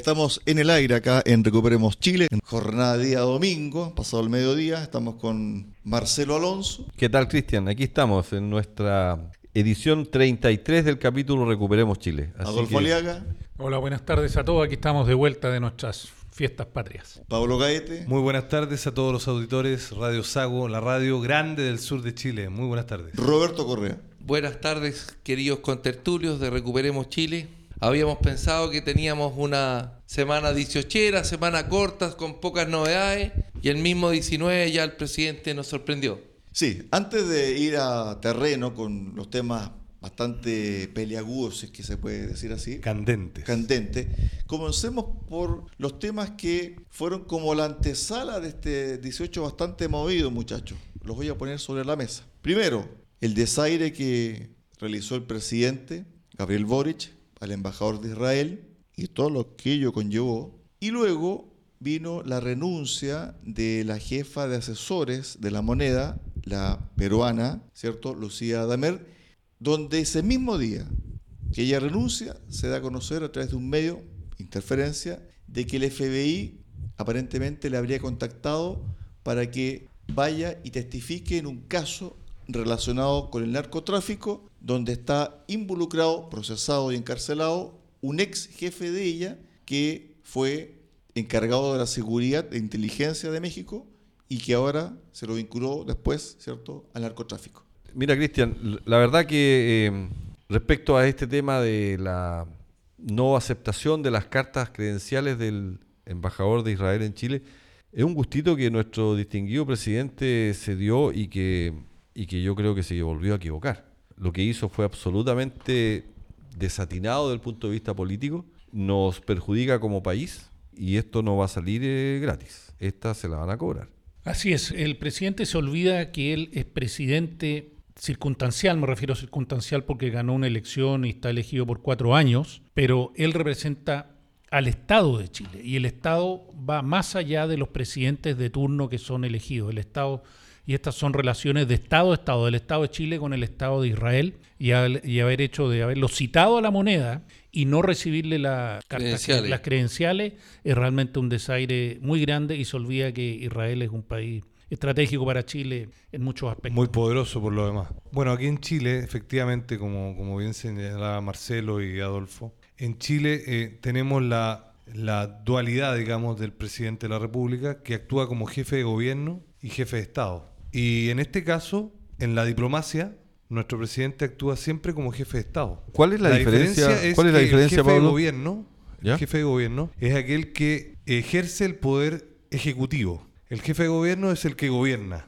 Estamos en el aire acá en Recuperemos Chile, en jornada de día domingo, pasado el mediodía, estamos con Marcelo Alonso. ¿Qué tal, Cristian? Aquí estamos en nuestra edición 33 del capítulo Recuperemos Chile. Así Adolfo Aliaga. Hola, buenas tardes a todos. Aquí estamos de vuelta de nuestras fiestas patrias. Pablo Gaete. Muy buenas tardes a todos los auditores. Radio Sago, la radio grande del sur de Chile. Muy buenas tardes. Roberto Correa. Buenas tardes, queridos contertulios de Recuperemos Chile. Habíamos pensado que teníamos una semana 18, semana corta, con pocas novedades, y el mismo 19 ya el presidente nos sorprendió. Sí, antes de ir a terreno con los temas bastante peliagudos, si es que se puede decir así. Candentes. Candentes. Comencemos por los temas que fueron como la antesala de este 18 bastante movido, muchachos. Los voy a poner sobre la mesa. Primero, el desaire que realizó el presidente Gabriel Boric al embajador de Israel y todo lo que ello conllevó. Y luego vino la renuncia de la jefa de asesores de la moneda, la peruana, ¿cierto? Lucía Damer, donde ese mismo día que ella renuncia, se da a conocer a través de un medio, interferencia, de que el FBI aparentemente le habría contactado para que vaya y testifique en un caso relacionado con el narcotráfico, donde está involucrado, procesado y encarcelado un ex jefe de ella que fue encargado de la seguridad de inteligencia de México y que ahora se lo vinculó después, ¿cierto?, al narcotráfico. Mira, Cristian, la verdad que eh, respecto a este tema de la no aceptación de las cartas credenciales del embajador de Israel en Chile, es un gustito que nuestro distinguido presidente se dio y que y que yo creo que se volvió a equivocar. Lo que hizo fue absolutamente desatinado desde el punto de vista político, nos perjudica como país y esto no va a salir eh, gratis, esta se la van a cobrar. Así es, el presidente se olvida que él es presidente circunstancial, me refiero a circunstancial porque ganó una elección y está elegido por cuatro años, pero él representa al Estado de Chile y el Estado va más allá de los presidentes de turno que son elegidos. El Estado y estas son relaciones de Estado a Estado, del Estado de Chile con el Estado de Israel, y, haber hecho de haberlo citado a la moneda y no recibirle las credenciales es realmente un desaire muy grande y se olvida que Israel es un país estratégico para Chile en muchos aspectos. Muy poderoso por lo demás. Bueno, aquí en Chile, efectivamente, como, como bien señalaba Marcelo y Adolfo, en Chile eh, tenemos la, la dualidad, digamos, del presidente de la República, que actúa como jefe de gobierno y jefe de Estado. Y en este caso, en la diplomacia, nuestro presidente actúa siempre como jefe de Estado. ¿Cuál es la, diferencia? es ¿Cuál es la diferencia, el jefe De gobierno, el jefe de gobierno es aquel que ejerce el poder ejecutivo. El jefe de gobierno es el que gobierna.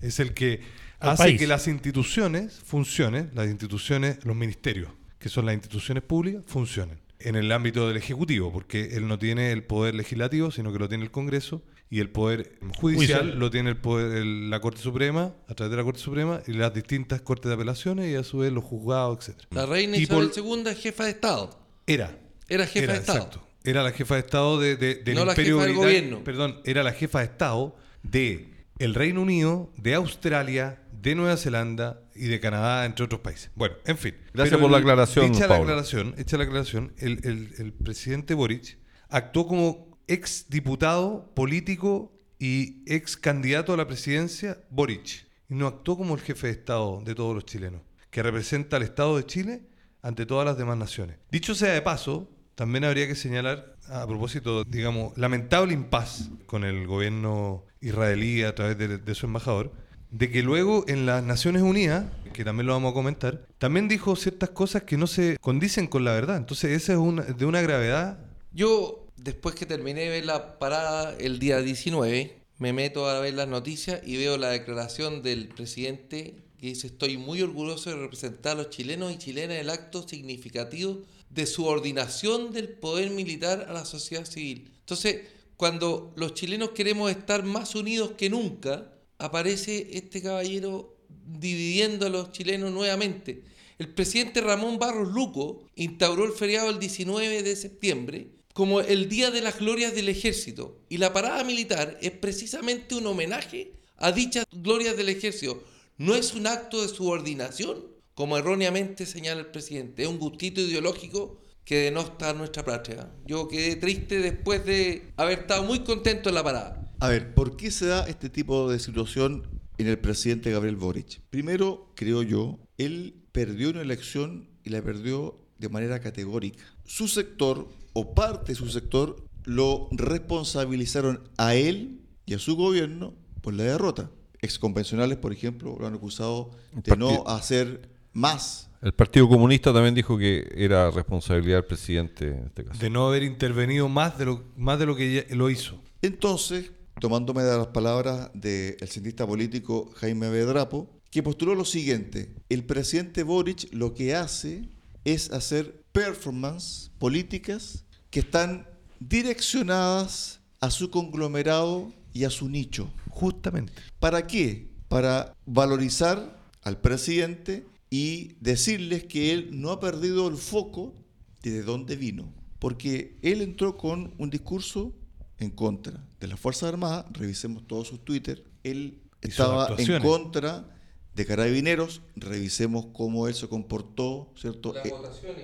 Es el que hace que las instituciones funcionen, las instituciones, los ministerios, que son las instituciones públicas, funcionen en el ámbito del Ejecutivo, porque él no tiene el poder legislativo, sino que lo tiene el Congreso, y el poder judicial, lo tiene el poder, la Corte Suprema, a través de la Corte Suprema, y las distintas Cortes de Apelaciones, y a su vez los juzgados, etc. La reina Isabel II es jefa de Estado. Era. Era jefa de Estado. Exacto. Era la jefa de Estado de, del no Imperio la jefa del gobierno. Perdón, era la jefa de Estado de el Reino Unido, de Australia, de Nueva Zelanda y de Canadá, entre otros países. Bueno, en fin. Gracias por la aclaración. Hecha la aclaración, hecha la aclaración, el, presidente Boric actuó como ex diputado político y ex candidato a la presidencia Boric. Y no actuó como el jefe de Estado de todos los chilenos, que representa al Estado de Chile ante todas las demás naciones. Dicho sea de paso, también habría que señalar, a propósito, digamos, lamentable impas con el gobierno israelí a través de su embajador, de que luego en las Naciones Unidas, que también lo vamos a comentar, también dijo ciertas cosas que no se condicen con la verdad. Entonces, esa es una, de una gravedad. Yo, después que terminé de ver la parada el día 19, me meto a ver las noticias y veo la declaración del presidente que dice: Estoy muy orgulloso de representar a los chilenos y chilenas en el acto significativo de subordinación del poder militar a la sociedad civil. Entonces, cuando los chilenos queremos estar más unidos que nunca, aparece este caballero dividiendo a los chilenos nuevamente. El presidente Ramón Barros Luco instauró el feriado el 19 de septiembre como el Día de las Glorias del Ejército. Y la parada militar es precisamente un homenaje a dichas glorias del ejército. No es un acto de subordinación, como erróneamente señala el presidente. Es un gustito ideológico que denota nuestra patria. Yo quedé triste después de haber estado muy contento en la parada. A ver, ¿por qué se da este tipo de situación en el presidente Gabriel Boric? Primero, creo yo, él perdió una elección y la perdió de manera categórica. Su sector o parte de su sector lo responsabilizaron a él y a su gobierno por la derrota. Exconvencionales, por ejemplo, lo han acusado de no hacer más. El Partido Comunista también dijo que era responsabilidad del presidente en este caso. De no haber intervenido más de lo, más de lo que lo hizo. Entonces, tomándome de las palabras del cientista político Jaime Bedrapo, que postuló lo siguiente, el presidente Boric lo que hace es hacer performance políticas que están direccionadas a su conglomerado y a su nicho. Justamente. ¿Para qué? Para valorizar al presidente y decirles que él no ha perdido el foco de, de dónde vino. Porque él entró con un discurso en contra de las Fuerzas Armadas, revisemos todos sus Twitter, él estaba en contra de carabineros, revisemos cómo él se comportó, ¿cierto? Eh,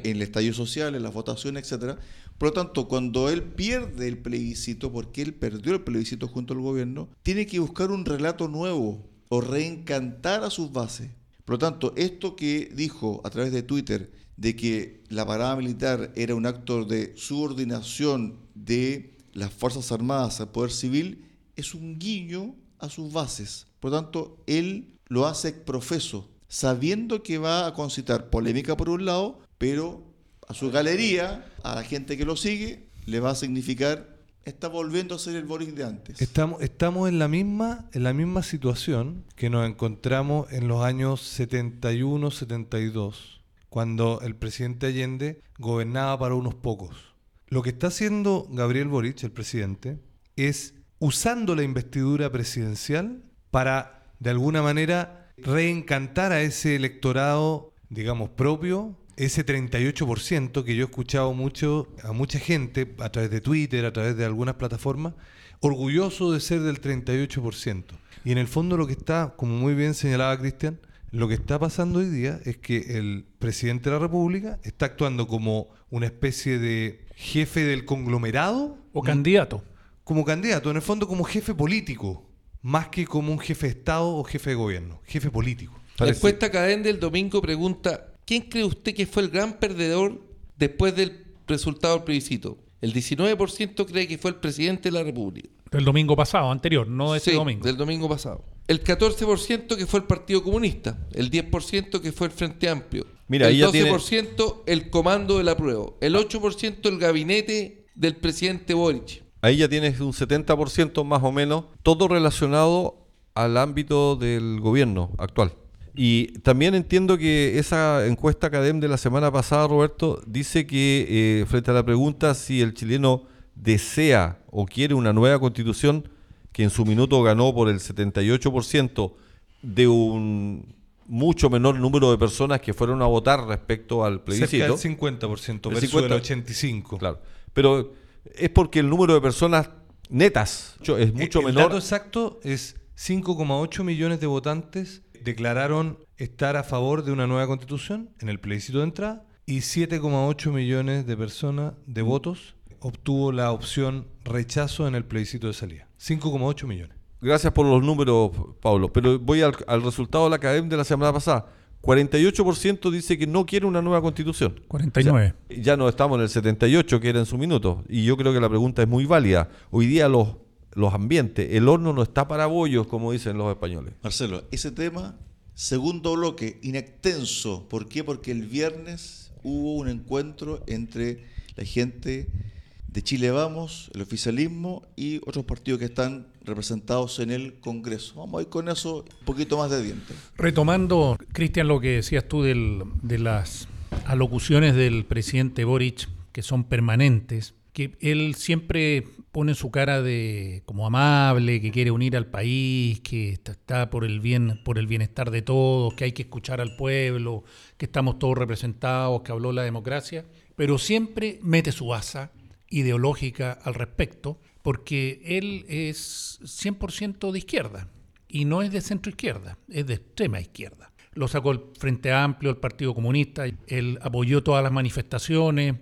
en el estadio social, en las votaciones, etcétera. Por lo tanto, cuando él pierde el plebiscito, porque él perdió el plebiscito junto al gobierno, tiene que buscar un relato nuevo o reencantar a sus bases. Por lo tanto, esto que dijo a través de Twitter de que la parada militar era un acto de subordinación de las Fuerzas Armadas al poder civil, es un guiño a sus bases. Por lo tanto, él lo hace profeso, sabiendo que va a concitar polémica por un lado, pero a su galería, a la gente que lo sigue, le va a significar está volviendo a ser el Boris de antes. Estamos, estamos en la misma, en la misma situación que nos encontramos en los años 71, 72, cuando el presidente Allende gobernaba para unos pocos. Lo que está haciendo Gabriel Boric, el presidente, es usando la investidura presidencial para de alguna manera reencantar a ese electorado, digamos, propio, ese 38% que yo he escuchado mucho a mucha gente a través de Twitter, a través de algunas plataformas, orgulloso de ser del 38%. Y en el fondo lo que está, como muy bien señalaba Cristian, lo que está pasando hoy día es que el presidente de la República está actuando como una especie de jefe del conglomerado. O candidato. Como candidato, en el fondo como jefe político más que como un jefe de Estado o jefe de gobierno, jefe político. La encuesta Cadén del domingo pregunta, ¿quién cree usted que fue el gran perdedor después del resultado del plebiscito? El 19% cree que fue el presidente de la República. Del domingo pasado, anterior, no de este domingo. del domingo pasado. El 14% que fue el Partido Comunista, el 10% que fue el Frente Amplio, Mira, el 12% el Comando de la Prueba, el 8% el gabinete del presidente Boric, Ahí ya tienes un 70% más o menos, todo relacionado al ámbito del gobierno actual. Y también entiendo que esa encuesta Academ de la semana pasada, Roberto, dice que eh, frente a la pregunta si el chileno desea o quiere una nueva constitución, que en su minuto ganó por el 78% de un mucho menor número de personas que fueron a votar respecto al plebiscito. Cerca del 50% versus el, 85%. Claro, pero es porque el número de personas netas es mucho menor. El dato exacto es 5,8 millones de votantes declararon estar a favor de una nueva constitución en el plebiscito de entrada y 7,8 millones de personas de mm. votos obtuvo la opción rechazo en el plebiscito de salida. 5,8 millones. Gracias por los números, Pablo, pero voy al, al resultado de la academia de la semana pasada. 48% dice que no quiere una nueva constitución. 49. ya no estamos en el 78 que era en su minuto. Y yo creo que la pregunta es muy válida. Hoy día los, los ambientes, el horno no está para bollos, como dicen los españoles. Marcelo, ese tema, segundo bloque, inextenso. ¿Por qué? Porque el viernes hubo un encuentro entre la gente de Chile Vamos, el oficialismo y otros partidos que están representados en el Congreso. Vamos a ir con eso un poquito más de diente. Retomando, Cristian, lo que decías tú de las alocuciones del presidente Boric, que son permanentes, que él siempre pone su cara de como amable, que quiere unir al país, que está, está por el bien, por el bienestar de todos, que hay que escuchar al pueblo, que estamos todos representados, que habló la democracia, pero siempre mete su asa ideológica al respecto, porque él es 100% de izquierda y no es de centro izquierda, es de extrema izquierda. Lo sacó el Frente Amplio, el Partido Comunista, él apoyó todas las manifestaciones,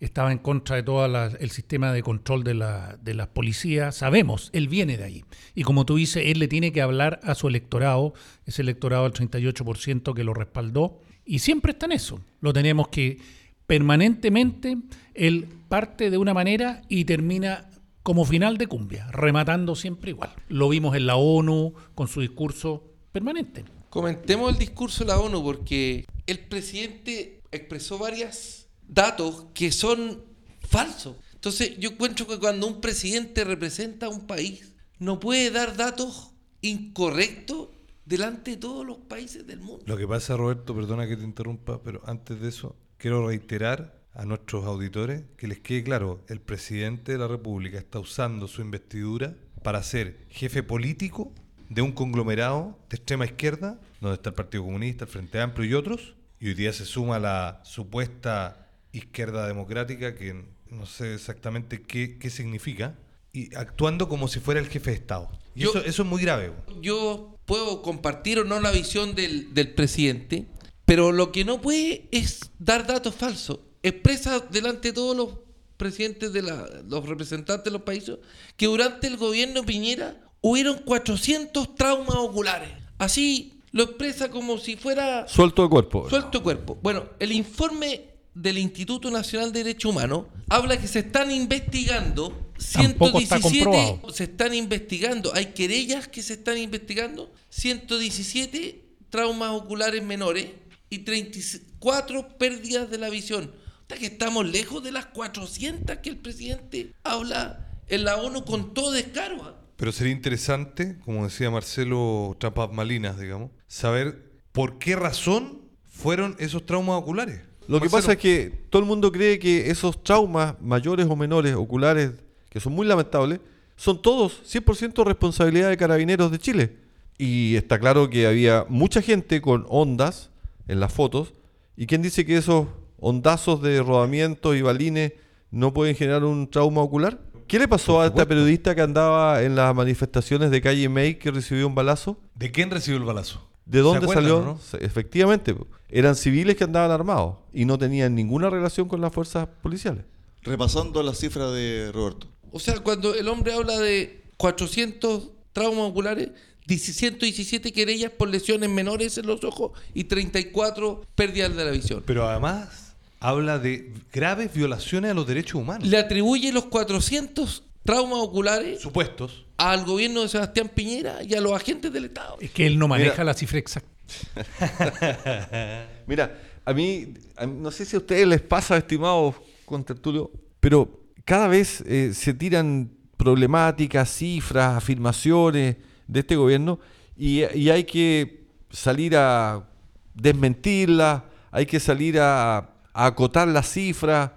estaba en contra de todo el sistema de control de de las policías. Sabemos, él viene de ahí. Y como tú dices, él le tiene que hablar a su electorado, ese electorado del 38% que lo respaldó, y siempre está en eso. Lo tenemos que permanentemente, él parte de una manera y termina como final de cumbia, rematando siempre igual. Lo vimos en la ONU con su discurso permanente. Comentemos el discurso de la ONU porque el presidente expresó varias datos que son falsos. Entonces yo encuentro que cuando un presidente representa a un país, no puede dar datos incorrectos delante de todos los países del mundo. Lo que pasa, Roberto, perdona que te interrumpa, pero antes de eso, quiero reiterar a nuestros auditores que les quede claro, el presidente de la República está usando su investidura para ser jefe político de un conglomerado de extrema izquierda, donde está el Partido Comunista, el Frente Amplio y otros, y hoy día se suma la supuesta izquierda democrática, que no sé exactamente qué, qué significa, y actuando como si fuera el jefe de Estado. Y Yo- eso, eso es muy grave. Yo puedo compartir o no la visión del, del presidente, pero lo que no puede es dar datos falsos. Expresa delante de todos los presidentes de la, los representantes de los países que durante el gobierno de Piñera hubieron 400 traumas oculares. Así lo expresa como si fuera Suelto de cuerpo. Suelto cuerpo. Bueno, el informe del Instituto Nacional de Derechos Humanos habla que se están investigando Tampoco está 117 comprobado. se están investigando, hay querellas que se están investigando, 117 traumas oculares menores y 34 pérdidas de la visión. Que estamos lejos de las 400 que el presidente habla en la ONU con todo descaro. Pero sería interesante, como decía Marcelo Trapas Malinas, digamos, saber por qué razón fueron esos traumas oculares. Lo que pasa es que todo el mundo cree que esos traumas mayores o menores oculares, que son muy lamentables, son todos 100% responsabilidad de carabineros de Chile. Y está claro que había mucha gente con ondas en las fotos. ¿Y quién dice que esos ondazos de rodamientos y balines no pueden generar un trauma ocular? ¿Qué le pasó a esta periodista que andaba en las manifestaciones de calle May que recibió un balazo? ¿De quién recibió el balazo? ¿De ¿Se dónde acuerdan salió? no? Efectivamente, eran civiles que andaban armados y no tenían ninguna relación con las fuerzas policiales. Repasando la cifra de Roberto. O sea, cuando el hombre habla de 400 traumas oculares, 117 querellas por lesiones menores en los ojos y 34 pérdidas de la visión. Pero además habla de graves violaciones a los derechos humanos. Le atribuye los 400 traumas oculares Supuestos. al gobierno de Sebastián Piñera y a los agentes del Estado. Es que él no maneja Mira. la cifra exacta. Mira, a mí, a mí- no sé si a ustedes les pasa, estimados con Tertulio, pero cada vez eh, se tiran problemáticas, cifras, afirmaciones de este gobierno y, y hay que salir a desmentirlas, hay que salir a, a acotar las cifras,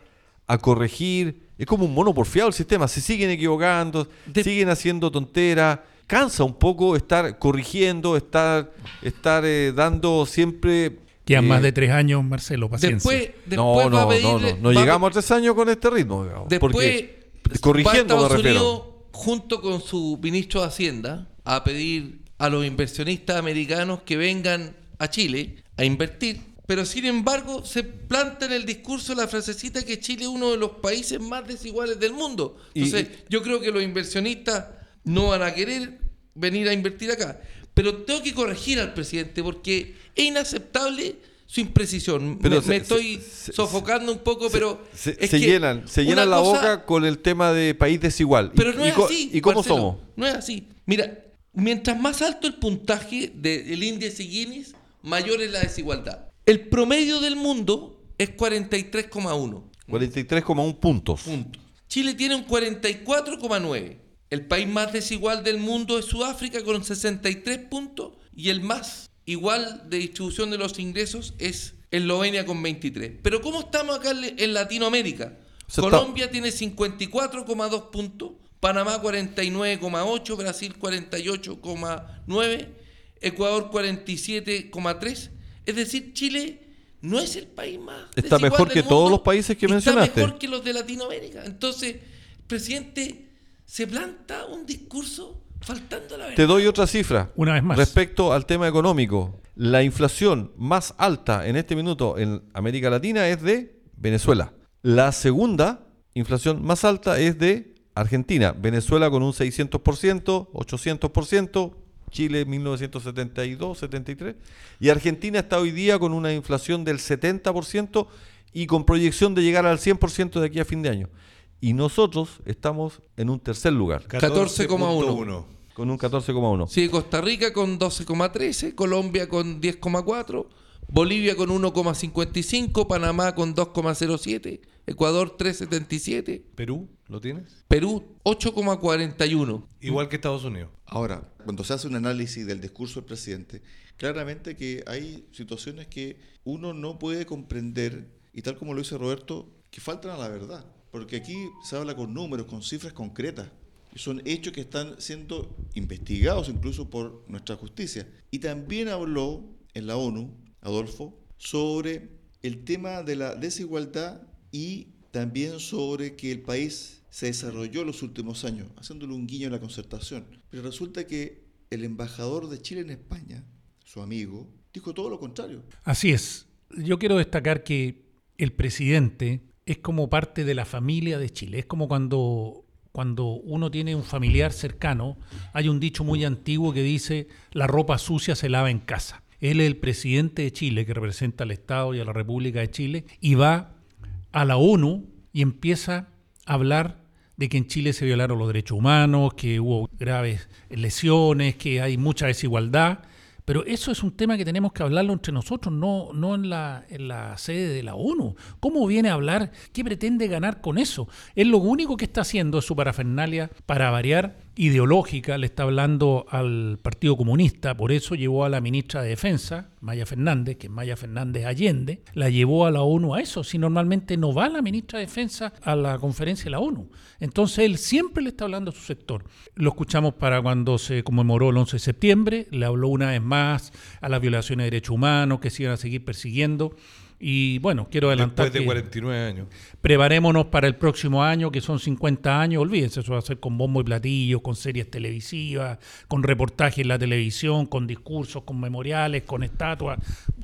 a corregir. Es como un mono porfiado el sistema, se siguen equivocando, De- siguen haciendo tonteras. Cansa un poco estar corrigiendo, estar, estar eh, dando siempre... Quedan eh, más de tres años, Marcelo, paciencia. Después, después no, va a no, no, pedirle- no, no a- llegamos a tres años con este ritmo. digamos, Después, porque, va a corrigiendo me Estados refiero. Unidos, junto con su ministro de Hacienda, a pedir a los inversionistas americanos que vengan a Chile a invertir. Pero sin embargo, se planta en el discurso la frasecita que Chile es uno de los países más desiguales del mundo. Y- Entonces, yo creo que los inversionistas no van a querer venir a invertir acá. Pero tengo que corregir al presidente porque es inaceptable su imprecisión. Pero me, se- me se- estoy se- sofocando un poco, pero Se, es se que llenan, se llenan la cosa- boca con el tema de país desigual. pero ¿Y- no y es así. ¿Y cómo Marcelo, somos? No es así. Mira, mientras más alto el puntaje del índice Guinness, mayor es la desigualdad. El promedio del mundo es 43,1 43,1 puntos. puntos. Chile tiene un 44,9. El país más desigual del mundo es Sudáfrica con 63 puntos y el más igual de distribución de los ingresos es Eslovenia con 23. Pero ¿cómo estamos acá en Latinoamérica? está- Colombia tiene 54,2 puntos, Panamá 49,8, Brasil 48,9, Ecuador 47,3. Es decir, Chile no es el país más. Está mejor del que mundo, todos los países que mencionaste. Está mejor que los de Latinoamérica. Entonces, el presidente se planta un discurso faltando a la verdad. Te doy otra cifra. Una vez más. Respecto al tema económico, la inflación más alta en este minuto en América Latina es de Venezuela. La segunda inflación más alta es de Argentina. Venezuela con un 600%, 800%, Chile 1972, 73. Y Argentina está hoy día con una inflación del 70% y con proyección de llegar al 100% de aquí a fin de año. Y nosotros estamos en un tercer lugar, 14,1. con un 14,1. Sí, Costa Rica con 12,13, Colombia con 10,4, Bolivia con 1,55, Panamá con 2,07, Ecuador 3,77, ¿Perú lo tienes? Perú 8,41. Igual que Estados Unidos. Ahora, cuando se hace un análisis del discurso del presidente, claramente que hay situaciones que uno no puede comprender, y tal como lo dice Roberto, que faltan a la verdad. Porque aquí se habla con números, con cifras concretas. Son hechos que están siendo investigados incluso por nuestra justicia. Y también habló en la ONU, Adolfo, sobre el tema de la desigualdad y también sobre que el país se desarrolló los últimos años, haciéndole un guiño a la concertación. Pero resulta que el embajador de Chile en España, su amigo, dijo todo lo contrario. Así es. Yo quiero destacar que el presidente es como parte de la familia de Chile. Es como cuando, cuando uno tiene un familiar cercano. Hay un dicho muy antiguo que dice, la ropa sucia se lava en casa. Él es el presidente de Chile, que representa al Estado y a la República de Chile, y va a la ONU y empieza a hablar de que en Chile se violaron los derechos humanos, que hubo graves lesiones, que hay mucha desigualdad. Pero eso es un tema que tenemos que hablarlo entre nosotros, no, no en, la, en la sede de la ONU. ¿Cómo viene a hablar? ¿Qué pretende ganar con eso? Él lo único que está haciendo es su parafernalia para variar ideológica, le está hablando al Partido Comunista, por eso llevó a la ministra de Defensa, Maya Fernández, que es Maya Fernández Allende, la llevó a la ONU a eso, si normalmente no va la ministra de Defensa a la conferencia de la ONU. Entonces él siempre le está hablando a su sector. Lo escuchamos para cuando se conmemoró el 11 de septiembre, le habló una vez más a las violaciones de derechos humanos que se iban a seguir persiguiendo. Y bueno, quiero adelantar Después de que- 49 años. Preparémonos para el próximo año, que son 50 años. Olvídense, eso va a ser con bombo y platillos, con series televisivas, con reportajes en la televisión, con discursos, con memoriales, con estatuas.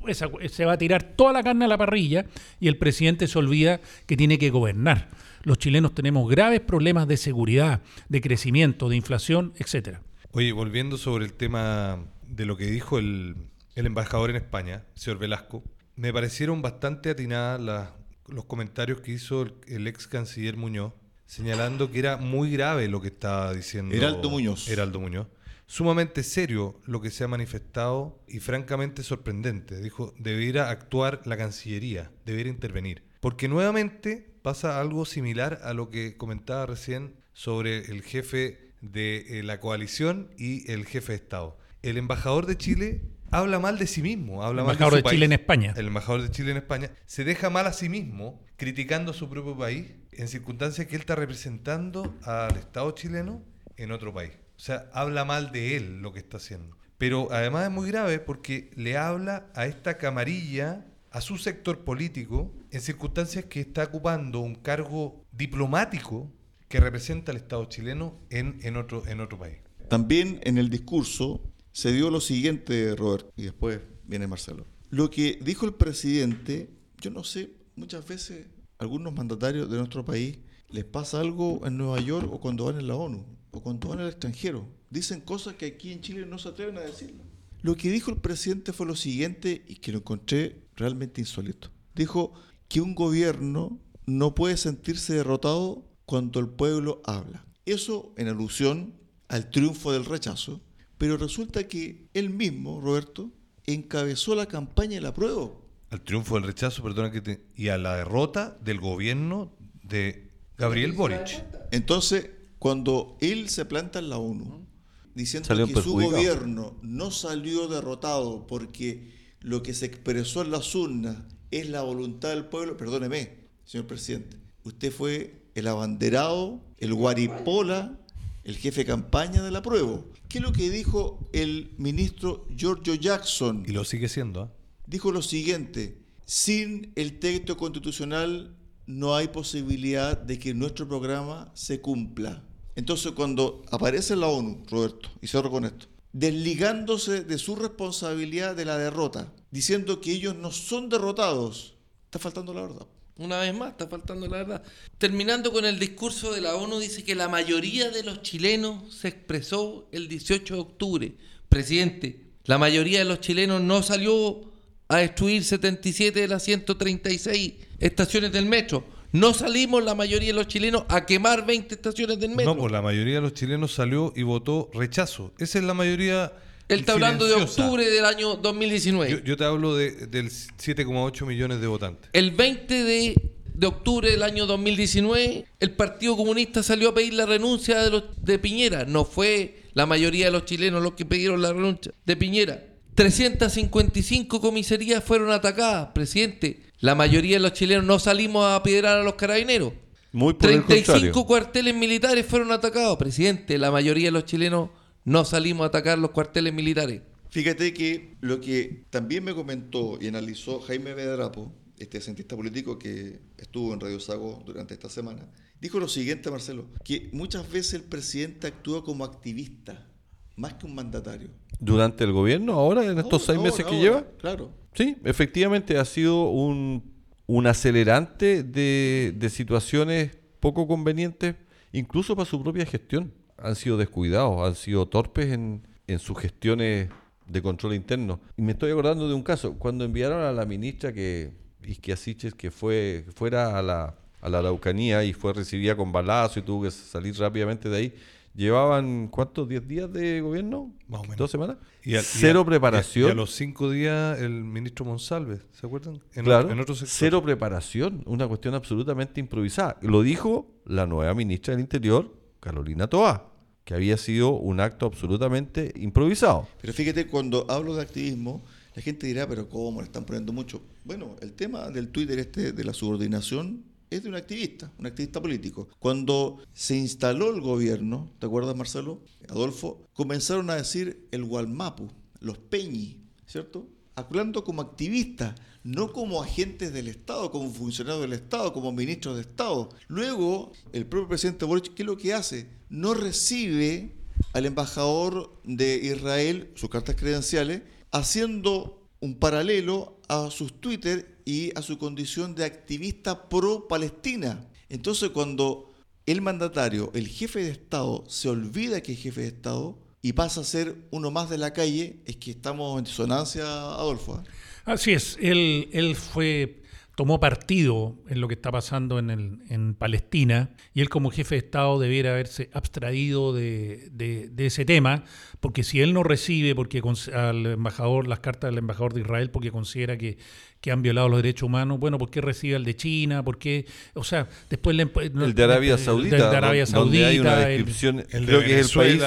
Esa- se va a tirar toda la carne a la parrilla y el presidente se olvida que tiene que gobernar. Los chilenos tenemos graves problemas de seguridad, de crecimiento, de inflación, etcétera. Oye, volviendo sobre el tema de lo que dijo el, el embajador en España, señor Velasco, me parecieron bastante atinadas las- los comentarios que hizo el, el ex canciller Muñoz, señalando que era muy grave lo que estaba diciendo Heraldo Muñoz. Heraldo Muñoz. Sumamente serio lo que se ha manifestado y francamente sorprendente. Dijo, debiera actuar la Cancillería, debiera intervenir. Porque nuevamente pasa algo similar a lo que comentaba recién sobre el jefe de eh, la coalición y el jefe de Estado. El embajador de Chile habla mal de sí mismo, habla mal Embajador su de país. Chile en España. El embajador de Chile en España se deja mal a sí mismo criticando a su propio país en circunstancias que él está representando al Estado chileno en otro país. O sea, habla mal de él lo que está haciendo. Pero además es muy grave porque le habla a esta camarilla, a su sector político, en circunstancias que está ocupando un cargo diplomático que representa al Estado chileno en, en, otro, en otro país. También en el discurso se dio lo siguiente, Robert, y después viene Marcelo. Lo que dijo el presidente, yo no sé, muchas veces algunos mandatarios de nuestro país les pasa algo en Nueva York o cuando van en la ONU o cuando van al extranjero. Dicen cosas que aquí en Chile no se atreven a decirlas. Lo que dijo el presidente fue lo siguiente y que lo encontré realmente insólito. Dijo que un gobierno no puede sentirse derrotado cuando el pueblo habla. Eso en alusión al triunfo del rechazo, pero resulta que él mismo, Roberto, encabezó la campaña del apruebo. Al triunfo del rechazo, perdona que te... Y a la derrota del gobierno de Gabriel Boric. Entonces, cuando él se planta en la ONU, diciendo Salió que su gobierno no salió derrotado porque lo que se expresó en las urnas es la voluntad del pueblo, perdóneme, señor presidente, usted fue el abanderado, el guaripola, el jefe de campaña de la prueba. ¿Qué es lo que dijo el ministro Giorgio Jackson? Y lo sigue siendo. ¿ah? Dijo lo siguiente, sin el texto constitucional no hay posibilidad de que nuestro programa se cumpla. Entonces cuando aparece la ONU, Roberto, y cierro con esto, desligándose de su responsabilidad de la derrota, diciendo que ellos no son derrotados, está faltando la verdad. Una vez más, está faltando la verdad. Terminando con el discurso de la ONU, dice que la mayoría de los chilenos se expresó el 18 de octubre. Presidente, la mayoría de los chilenos no salió a destruir 77 de las 136 estaciones del metro. No salimos la mayoría de los chilenos a quemar 20 estaciones del metro. No, pues la mayoría de los chilenos salió y votó rechazo. Esa es la mayoría. Él está hablando de octubre del año 2019. Yo, yo te hablo de, del 7,8 millones de votantes. El 20 de, de octubre del año 2019, el Partido Comunista salió a pedir la renuncia de, los, de Piñera. No fue la mayoría de los chilenos los que pidieron la renuncia de Piñera. 355 comisarías fueron atacadas, presidente. La mayoría de los chilenos no salimos a piedrar a los carabineros. Muy por el 35 contrario. cuarteles militares fueron atacados, presidente. La mayoría de los chilenos no salimos a atacar los cuarteles militares. Fíjate que lo que también me comentó y analizó Jaime Bedrapo, este cientista político que estuvo en Radio Sago durante esta semana, dijo lo siguiente, Marcelo, que muchas veces el presidente actúa como activista, más que un mandatario. Durante el gobierno, ahora, en estos seis Ahora, meses que ahora, lleva, Claro. Sí, efectivamente ha sido un, un acelerante de, de situaciones poco convenientes, incluso para su propia gestión. Han sido descuidados, han sido torpes en, en sus gestiones de control interno. Y me estoy acordando de un caso, cuando enviaron a la ministra que, Isquia Siches, que fue, fuera a la, a la Araucanía y fue recibida con balazo y tuvo que salir rápidamente de ahí. Llevaban, ¿cuántos? ¿10 días de gobierno? Más o menos. ¿Dos semanas? Y y Cero a- preparación. Y a los cinco días el ministro Monsalve, ¿se acuerdan? En, Claro, en otro sector. cero preparación, una cuestión absolutamente improvisada. Lo dijo la nueva ministra del Interior, Carolina Toá, que había sido un acto absolutamente improvisado. Pero fíjate, cuando hablo de activismo, la gente dirá, pero ¿cómo le están poniendo mucho? Bueno, el tema del Twitter este de la subordinación es de un activista, un activista político. Cuando se instaló el gobierno, ¿te acuerdas Marcelo? Adolfo, comenzaron a decir el Gualmapu, los Peñi, ¿cierto? Hablando como activistas, no como agentes del Estado, como funcionarios del Estado, como ministros de Estado. Luego, el propio presidente Boric, ¿qué es lo que hace? No recibe al embajador de Israel sus cartas credenciales, haciendo un paralelo a sus Twitter y a su condición de activista pro-Palestina. Entonces, cuando el mandatario, el jefe de Estado, se olvida que es jefe de Estado y pasa a ser uno más de la calle, es que estamos en disonancia, Adolfo. ¿eh? Así es, él, él fue, tomó partido en lo que está pasando en, el- en Palestina y él como jefe de Estado debiera haberse abstraído de, de- de ese tema, porque si él no recibe porque cons- al embajador las cartas del embajador de Israel porque considera que, que han violado los derechos humanos, bueno, ¿por qué recibe al de China? ¿Por qué? O sea, después le, El de Arabia el Saudita, de Arabia don- donde hay una Saudita, el- descripción, El de creo que es el país.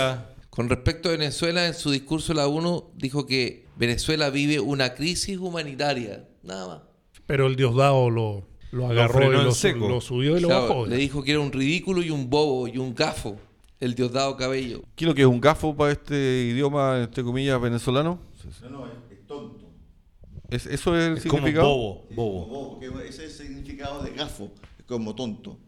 Con respecto a Venezuela, en su discurso la ONU dijo que Venezuela vive una crisis humanitaria. Nada más. pero el Diosdado lo, lo agarró frenó y en lo, seco. lo subió y lo Claro, bajó. le dijo que era un ridículo y un bobo y un gafo. El Diosdado Cabello. ¿Qué es lo que es un gafo para este idioma, entre comillas, venezolano? No, no, es, tonto. ¿Es, ¿Eso es el Es como significado? bobo, bobo. Bobo, porque ese es el significado de gafo, como tonto.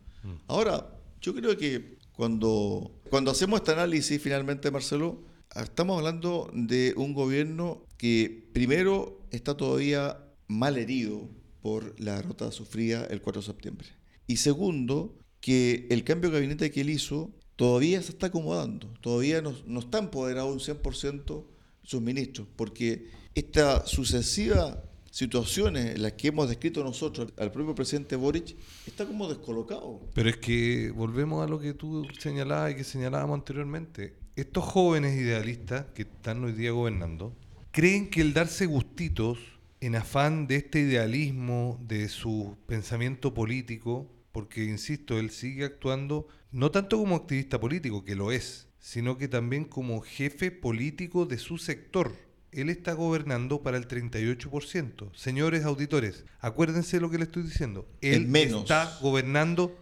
Ahora, yo creo que cuando, cuando hacemos este análisis finalmente, Marcelo, estamos hablando de un gobierno que primero está todavía mal herido por la derrota sufrida el 4 de septiembre. Y segundo, que el cambio de gabinete que él hizo todavía se está acomodando, todavía no, no está empoderado un 100% sus ministros, porque esta sucesiva situaciones las que hemos descrito nosotros al propio presidente Boric está como descolocado. Pero es que volvemos a lo que tú señalabas y que señalábamos anteriormente. Estos jóvenes idealistas que están hoy día gobernando creen que el darse gustitos en afán de este idealismo, de su pensamiento político, porque, insisto, él sigue actuando no tanto como activista político, que lo es, sino que también como jefe político de su sector. Él está gobernando para el 38%. Señores auditores, acuérdense lo que le estoy diciendo. Él menos. está gobernando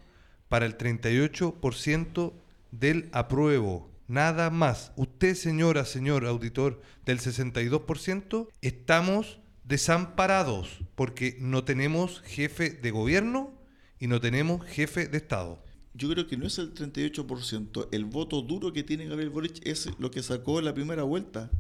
para el 38% del apruebo. Nada más. Usted, señora, señor auditor del 62%, estamos desamparados porque no tenemos jefe de gobierno y no tenemos jefe de Estado. Yo creo que no es el 38%. El voto duro que tiene Gabriel Boric es lo que sacó en la primera vuelta.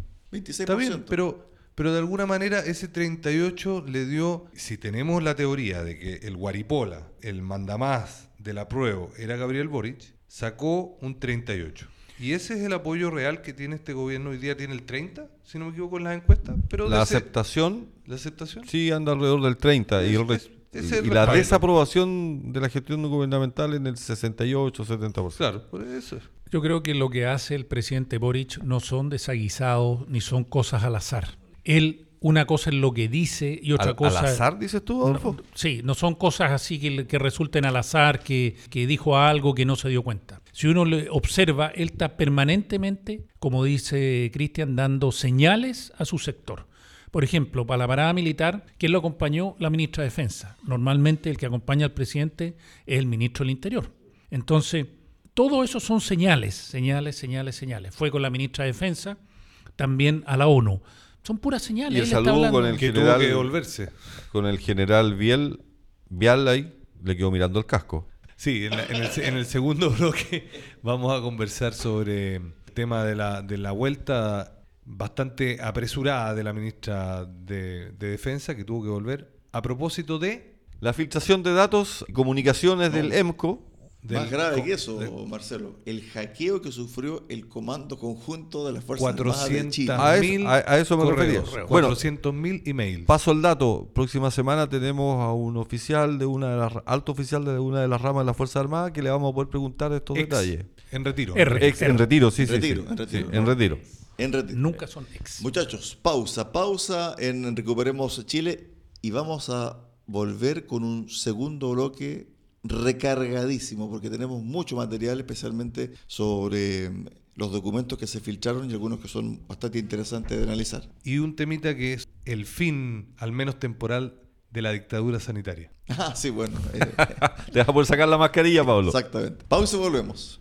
26%. Está bien, pero, pero de alguna manera ese 38 le dio, si tenemos la teoría de que el Guaripola, el mandamás del apruebo, era Gabriel Boric, sacó un 38. Y ese es el apoyo real que tiene este gobierno. Hoy día tiene el 30, si no me equivoco, en las encuestas. Pero La de aceptación ¿La aceptación? sí anda alrededor del 30 y, el es y la desaprobación de la gestión gubernamental en el 68-70%. Claro, por eso. Yo creo que lo que hace el presidente Boric no son desaguisados ni son cosas al azar. Él, una cosa es lo que dice y otra ¿Al, cosa... al azar, dices tú, Adolfo? No, sí, no son cosas así que, que resulten al azar, que, que dijo algo que no se dio cuenta. Si uno le observa, él está permanentemente, como dice Cristian, dando señales a su sector. Por ejemplo, para la parada militar, ¿quién lo acompañó? La ministra de Defensa. Normalmente el que acompaña al presidente es el ministro del Interior. Entonces, todo eso son señales, señales, señales, señales. Fue con la ministra de Defensa, también a la ONU. Son puras señales. Y el saludo con el Que general, tuvo que devolverse. con el general Biel, Vial ahí, le quedó mirando el casco. Sí, en, la- en el, en el segundo bloque vamos a conversar sobre el tema de la, de la vuelta bastante apresurada de la ministra de, de Defensa que tuvo que volver a propósito de... La filtración de datos y comunicaciones del EMCO del- Más grave que eso, de- Marcelo, el hackeo que sufrió el Comando Conjunto de las Fuerzas Armadas de 400 Chile. A eso- mil a- a eso me correos, refería. Bueno, 400 mil emails. Paso el dato. Próxima semana tenemos a un oficial de una de las alto oficial de una de las ramas de la Fuerza Armada que le vamos a poder preguntar estos Ex, detalles. En retiro. R. Ex en retiro, sí, sí, Retiro, sí. en retiro. Sí, en retiro. En. Nunca son ex. Muchachos, pausa, pausa en Recuperemos Chile y vamos a volver con un segundo bloque recargadísimo porque tenemos mucho material, especialmente sobre mm, los documentos que se filtraron y algunos que son bastante interesantes de analizar. Y un temita que es el fin, al menos temporal, de la dictadura sanitaria. Ah, sí, bueno. eh, Te vas a poder sacar la mascarilla, Pablo. exactamente. Pausa y volvemos.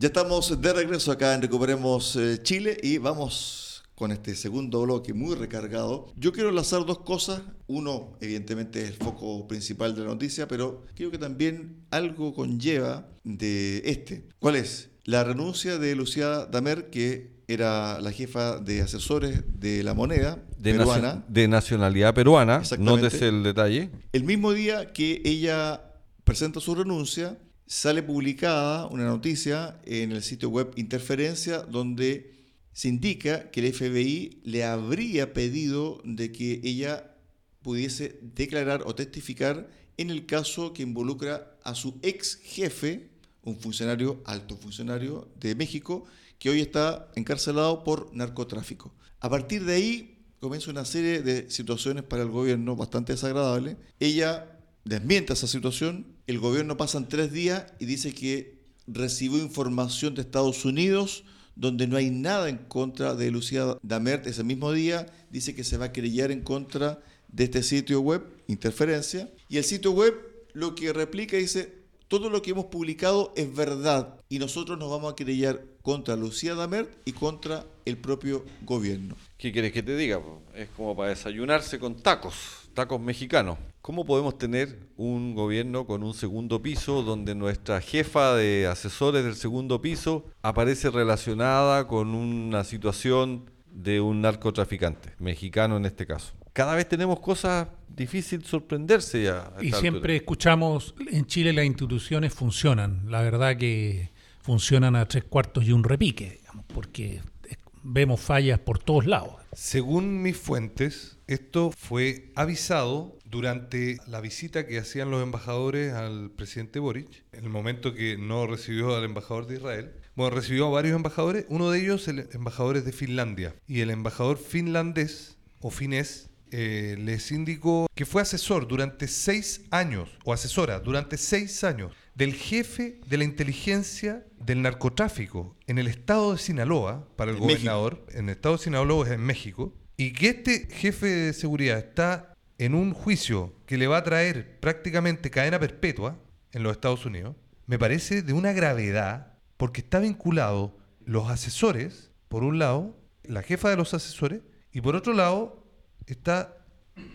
Ya estamos de regreso acá en Recuperemos eh, Chile y vamos con este segundo bloque muy recargado. Yo quiero enlazar dos cosas. Uno, evidentemente, es el foco principal de la noticia, pero creo que también algo conlleva de este. ¿Cuál es? La renuncia de Lucía Damer, que era la jefa de asesores de la moneda De, peruana. de nacionalidad peruana, no sé el detalle. El mismo día que ella presenta su renuncia, sale publicada una noticia en el sitio web Interferencia donde se indica que el FBI le habría pedido de que ella pudiese declarar o testificar en el caso que involucra a su ex jefe, un funcionario, alto funcionario de México, que hoy está encarcelado por narcotráfico. A partir de ahí comienza una serie de situaciones para el gobierno bastante desagradables. Ella desmiente esa situación, el gobierno pasan tres días y dice que recibió información de Estados Unidos donde no hay nada en contra de Lucía Damert ese mismo día, dice que se va a querellar en contra de este sitio web, Interferencia, y el sitio web lo que replica dice, todo lo que hemos publicado es verdad y nosotros nos vamos a querellar contra Lucía Damert y contra el propio gobierno. ¿Qué quieres que te diga? Es como para desayunarse con tacos, tacos mexicanos. ¿Cómo podemos tener un gobierno con un segundo piso donde nuestra jefa de asesores del segundo piso aparece relacionada con una situación de un narcotraficante, mexicano en este caso? cada vez tenemos cosas difíciles sorprenderse ya. Y siempre altura. escuchamos, en Chile las instituciones funcionan. La verdad que funcionan a tres cuartos y un repique, digamos, porque vemos fallas por todos lados. Según mis fuentes, esto fue avisado durante la visita que hacían los embajadores al presidente Boric, en el momento que no recibió al embajador de Israel. Bueno, recibió a varios embajadores, uno de ellos el embajador es de Finlandia, y el embajador finlandés o finés eh, les indicó que fue asesor durante seis años, o asesora durante seis años, del jefe de la inteligencia del narcotráfico en el estado de Sinaloa, para el En México. gobernador, en el estado de Sinaloa, en México, y que este jefe de seguridad está en un juicio que le va a traer prácticamente cadena perpetua en los Estados Unidos, me parece de una gravedad, porque está vinculado los asesores, por un lado, la jefa de los asesores, y por otro lado está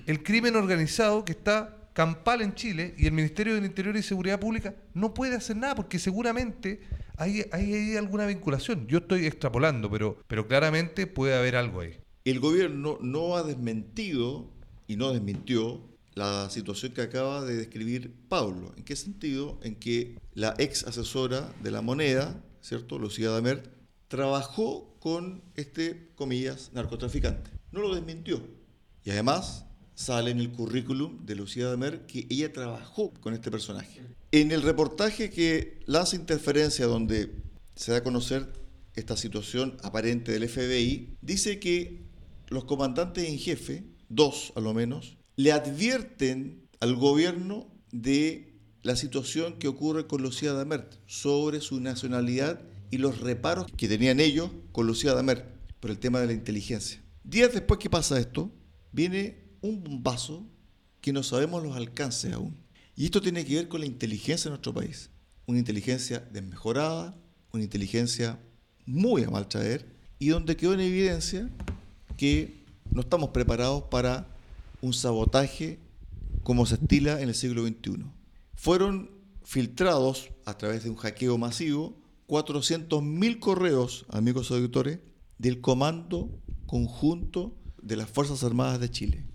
el crimen organizado que está campal en Chile y el Ministerio del Interior y Seguridad Pública no puede hacer nada porque seguramente hay, hay, hay alguna vinculación. Yo estoy extrapolando, pero, pero claramente puede haber algo ahí. El gobierno no ha desmentido y no desmintió la situación que acaba de describir Pablo. ¿En qué sentido? En que la ex asesora de la moneda, ¿cierto? Lucía Damert, trabajó con este, comillas, narcotraficante. No lo desmintió. Y además sale en el currículum de Lucía Damert que ella trabajó con este personaje. En el reportaje que lanza Interferencia, donde se da a conocer esta situación aparente del FBI, dice que los comandantes en jefe, dos a lo menos, le advierten al gobierno de la situación que ocurre con Lucía Damert sobre su nacionalidad y los reparos que tenían ellos con Lucía Damert por el tema de la inteligencia. Días después que pasa esto, viene un bombazo que no sabemos los alcances aún. Y esto tiene que ver con la inteligencia de nuestro país. Una inteligencia desmejorada, una inteligencia muy a mal traer y donde quedó en evidencia que no estamos preparados para un sabotaje como se estila en el siglo XXI. Fueron filtrados a través de un hackeo masivo 400.000 correos, amigos auditores, del Comando Conjunto de las Fuerzas Armadas de Chile.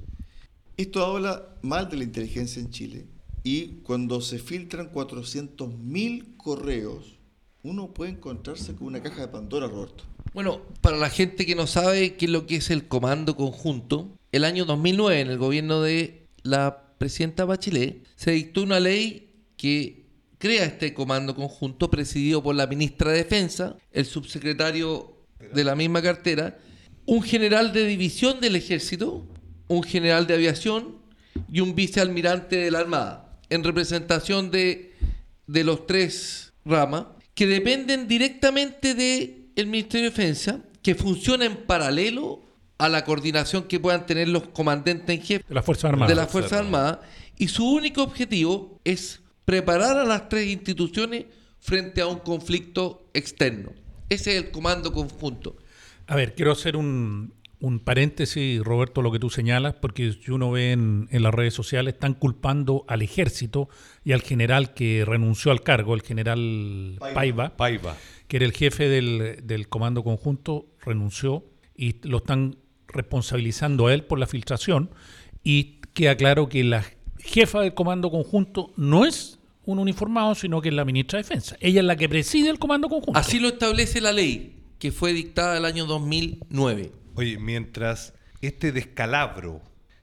Esto habla mal de la inteligencia en Chile y cuando se filtran 400.000 correos, uno puede encontrarse con una caja de Pandora, Roberto. Bueno, para la gente que no sabe qué es lo que es el comando conjunto, el año 2009, en el gobierno de la presidenta Bachelet, se dictó una ley que crea este comando conjunto presidido por la ministra de Defensa, el subsecretario de la misma cartera, un general de división del ejército, un general de aviación y un vicealmirante de la Armada, en representación de, de los tres ramas, que dependen directamente del Ministerio de Defensa, que funciona en paralelo a la coordinación que puedan tener los comandantes en jefe De las Fuerzas Armadas. de las Fuerzas Armadas, y su único objetivo es preparar a las tres instituciones frente a un conflicto externo. Ese es el comando conjunto. A ver, quiero hacer un, un paréntesis, Roberto, lo que tú señalas, porque si uno ve en, en las redes sociales, están culpando al ejército y al general que renunció al cargo, el general Paiva, Paiva. que era el jefe del, del comando conjunto, renunció y lo están responsabilizando a él por la filtración. Y queda claro que la jefa del comando conjunto no es un uniformado, sino que es la ministra de Defensa. Ella es la que preside el comando conjunto. Así lo establece la ley que fue dictada el año 2009. Oye, mientras este descalabro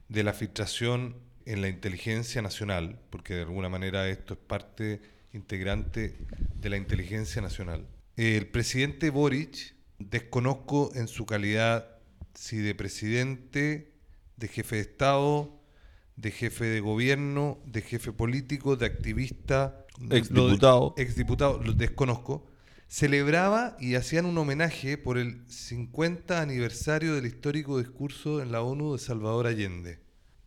de la filtración en la inteligencia nacional, porque de alguna manera esto es parte integrante de la inteligencia nacional, el presidente Boric, desconozco en su calidad si de presidente, de jefe de Estado, de jefe de gobierno, de jefe político, de activista, Exdiputado. lo- exdiputado, lo desconozco, celebraba y hacían un homenaje por el 50 aniversario del histórico discurso en la ONU de Salvador Allende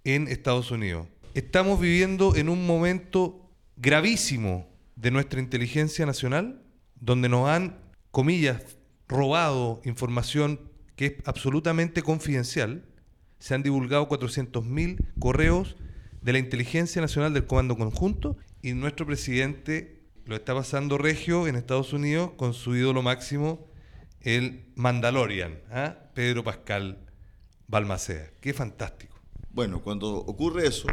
en Estados Unidos. Estamos viviendo en un momento gravísimo de nuestra inteligencia nacional, donde nos han, comillas, robado información que es absolutamente confidencial. Se han divulgado 400.000 correos de la inteligencia nacional del Comando Conjunto y nuestro presidente lo está pasando regio en Estados Unidos con su ídolo máximo, el Mandalorian, ¿ah? Pedro Pascal Balmaceda. Qué fantástico. Bueno, cuando ocurre eso,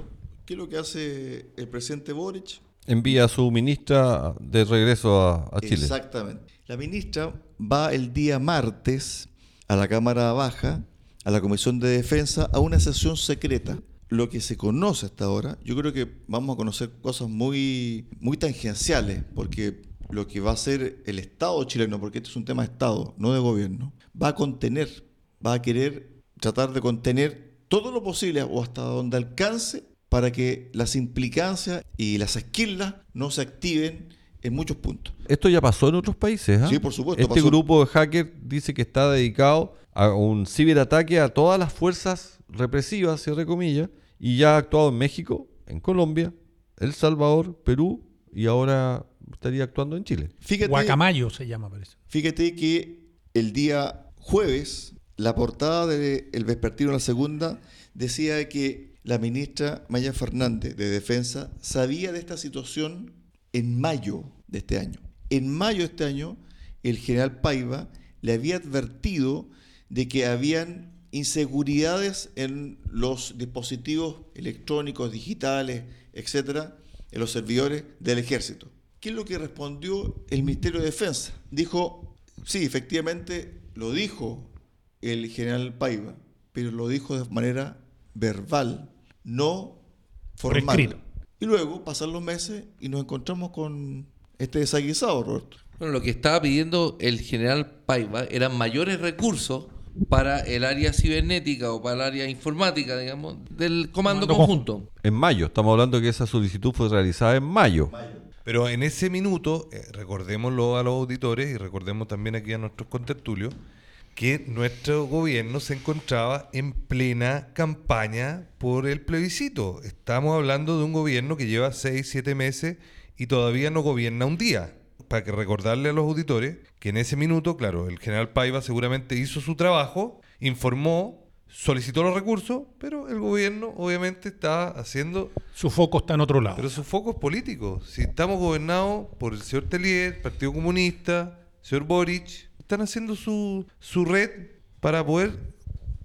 ¿qué es lo que hace el presidente Boric? Envía a su ministra de regreso a, a Chile. Exactamente. La ministra va el día martes a la Cámara Baja, a la Comisión de Defensa, a una sesión secreta. Lo que se conoce hasta ahora, yo creo que vamos a conocer cosas muy, muy tangenciales, porque lo que va a hacer el Estado chileno, porque este es un tema de Estado, no de gobierno, va a contener, va a querer tratar de contener todo lo posible o hasta donde alcance para que las implicancias y las esquilas no se activen en muchos puntos. Esto ya pasó en otros países. ¿ah? Sí, por supuesto, Este pasó. grupo de hackers dice que está dedicado a un ciberataque a todas las fuerzas represivas, cierre comillas, y ya ha actuado en México, en Colombia, El Salvador, Perú y ahora estaría actuando en Chile. Fíjate, Guacamayo se llama, parece. fíjate que el día jueves, la portada del El Vespertino, la segunda, decía que la ministra Maya Fernández de Defensa sabía de esta situación en mayo de este año. En mayo de este año, el general Paiva le había advertido de que habían inseguridades en los dispositivos electrónicos, digitales, etcétera, en los servidores del ejército. ¿Qué es lo que respondió el Ministerio de Defensa? Dijo, sí, efectivamente lo dijo el general Paiva, pero lo dijo de manera verbal, no formal. Y luego pasan los meses y nos encontramos con este desaguisado, Roberto. Bueno, lo que estaba pidiendo el general Paiva eran mayores recursos para el área cibernética o para el área informática, digamos, del comando Comando conjunto. En mayo, estamos hablando que esa solicitud fue realizada en mayo. Pero en ese minuto, eh, recordémoslo a los auditores y recordemos también aquí a nuestros contertulios, que nuestro gobierno se encontraba en plena campaña por el plebiscito. Estamos hablando de un gobierno que lleva 6, 7 meses y todavía no gobierna un día. Para que recordarle a los auditores que en ese minuto, claro, el general Paiva seguramente hizo su trabajo, informó, solicitó los recursos, pero el gobierno obviamente está haciendo Su foco está en otro lado. pero su foco es político. Si estamos gobernados por el señor Telier, Partido Comunista, señor Boric, están haciendo su, su red para poder...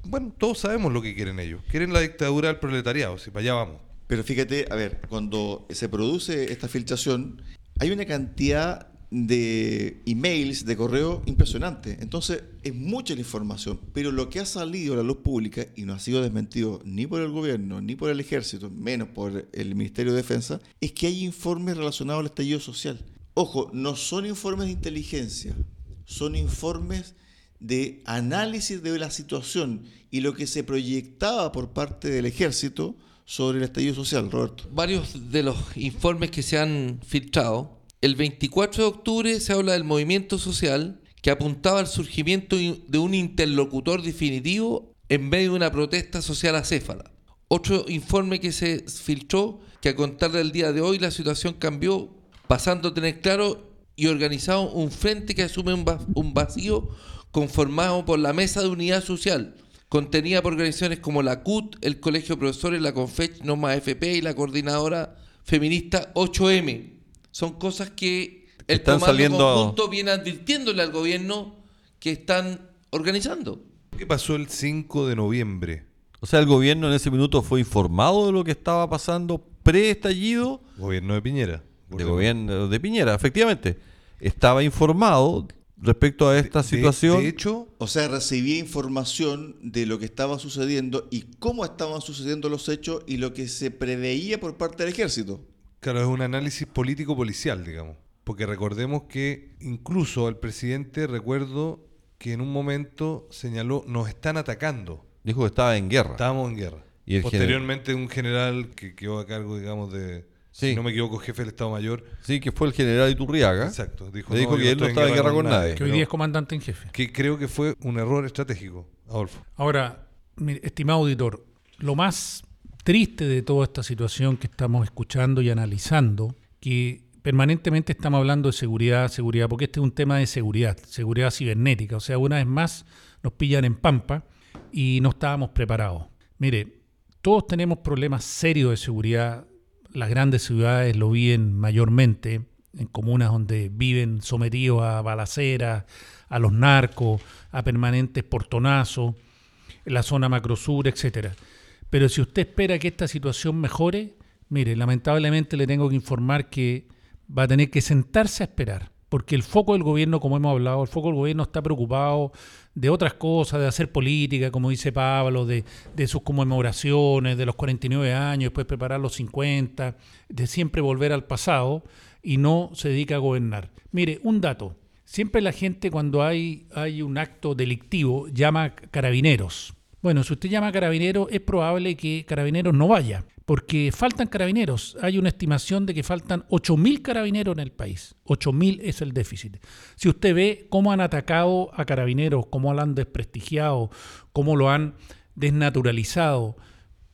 Bueno, todos sabemos lo que quieren ellos. Quieren la dictadura del proletariado, si para allá vamos. Pero fíjate, a ver, cuando se produce esta filtración, hay una cantidad de emails, de correo impresionante. Entonces, es mucha la información, pero lo que ha salido a la luz pública y no ha sido desmentido ni por el gobierno, ni por el ejército, menos por el Ministerio de Defensa, es que hay informes relacionados al estallido social. Ojo, no son informes de inteligencia, son informes de análisis de la situación y lo que se proyectaba por parte del ejército sobre el estallido social, Roberto. Varios de los informes que se han filtrado, el 24 de octubre se habla del movimiento social que apuntaba al surgimiento de un interlocutor definitivo en medio de una protesta social acéfala. Otro informe que se filtró, que a contar del día de hoy la situación cambió, pasando a tener claro y organizado un frente que asume un, va- un vacío conformado por la Mesa de Unidad Social, contenida por organizaciones como la CUT, el Colegio de Profesores, la CONFECH, No Más FP y la Coordinadora Feminista 8M. Son cosas que el Están Comando saliendo- Conjunto viene advirtiéndole al gobierno que están organizando. ¿Qué pasó el 5 de noviembre? O sea, el gobierno en ese minuto fue informado de lo que estaba pasando pre-estallido Gobierno de Piñera. de gobierno de Piñera, efectivamente. Estaba informado respecto a esta De- situación. De, hecho, O sea, recibía información de lo que estaba sucediendo y cómo estaban sucediendo los hechos y lo que se preveía por parte del ejército. Claro, es un análisis político-policial, digamos. Porque recordemos que incluso al presidente, recuerdo que en un momento señaló, nos están atacando. Dijo que estaba en guerra. Estábamos en guerra. Y el Posteriormente un general que quedó a cargo, digamos, de, Sí. si no me equivoco, jefe del Estado Mayor. Sí, que fue el general Iturriaga. Exacto. Dijo, Le dijo "No, que él no estaba en guerra con nadie. que hoy día es comandante en jefe. que creo que fue un error estratégico, Adolfo. Ahora, mi estimado auditor, lo más triste de toda esta situación que estamos escuchando y analizando, que permanentemente estamos hablando de seguridad, seguridad, porque este es un tema de seguridad, seguridad cibernética. O sea, una vez más nos pillan en pampa y no estábamos preparados. Mire, todos tenemos problemas serios de seguridad. Las grandes ciudades lo viven mayormente, en comunas donde viven sometidos a balaceras, a los narcos, a permanentes portonazos, en la zona macrosur, etcétera. Pero si usted espera que esta situación mejore, mire, lamentablemente le tengo que informar que va a tener que sentarse a esperar, porque el foco del gobierno, como hemos hablado, el foco del gobierno está preocupado de otras cosas, de hacer política, como dice Pablo, de, de sus conmemoraciones, de los 49 años, después preparar los 50, de siempre volver al pasado y no se dedica a gobernar. Mire, un dato. Siempre la gente cuando hay, hay un acto delictivo llama carabineros. Bueno, si usted llama carabineros, es probable que carabineros no vaya, porque faltan carabineros. Hay una estimación de que faltan 8.000 carabineros en el país. 8.000 es el déficit. Si usted ve cómo han atacado a carabineros, cómo lo han desprestigiado, cómo lo han desnaturalizado.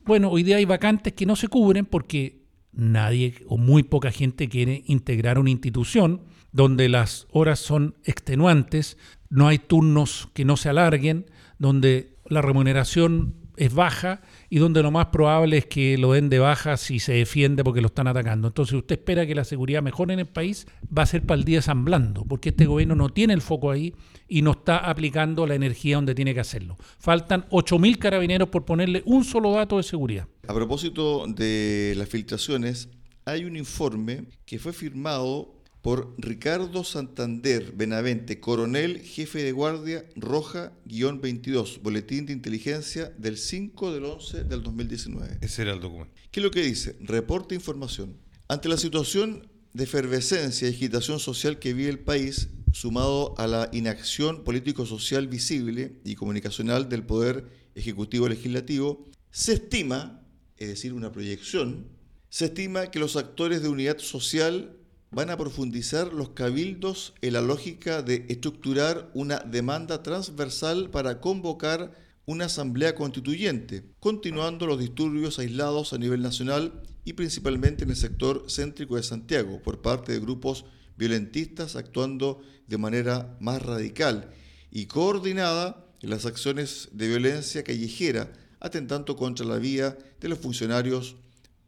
Bueno, hoy día hay vacantes que no se cubren porque nadie o muy poca gente quiere integrar una institución donde las horas son extenuantes, no hay turnos que no se alarguen, donde la remuneración es baja y donde lo más probable es que lo den de baja si se defiende porque lo están atacando. Entonces, usted espera que la seguridad mejore en el país, va a ser para el día Blando, porque este gobierno no tiene el foco ahí y no está aplicando la energía donde tiene que hacerlo. Faltan 8.000 carabineros por ponerle un solo dato de seguridad. A propósito de las filtraciones, hay un informe que fue firmado por Ricardo Santander Benavente, coronel, jefe de guardia Roja-22, Boletín de Inteligencia del 5 del 11 del 2019. Ese era el documento. ¿Qué es lo que dice? Reporta información. Ante la situación de efervescencia y agitación social que vive el país, sumado a la inacción político-social visible y comunicacional del Poder Ejecutivo Legislativo, se estima, es decir, una proyección, se estima que los actores de unidad social van a profundizar los cabildos en la lógica de estructurar una demanda transversal para convocar una asamblea constituyente, continuando los disturbios aislados a nivel nacional y principalmente en el sector céntrico de Santiago por parte de grupos violentistas actuando de manera más radical y coordinada en las acciones de violencia callejera, atentando contra la vía de los funcionarios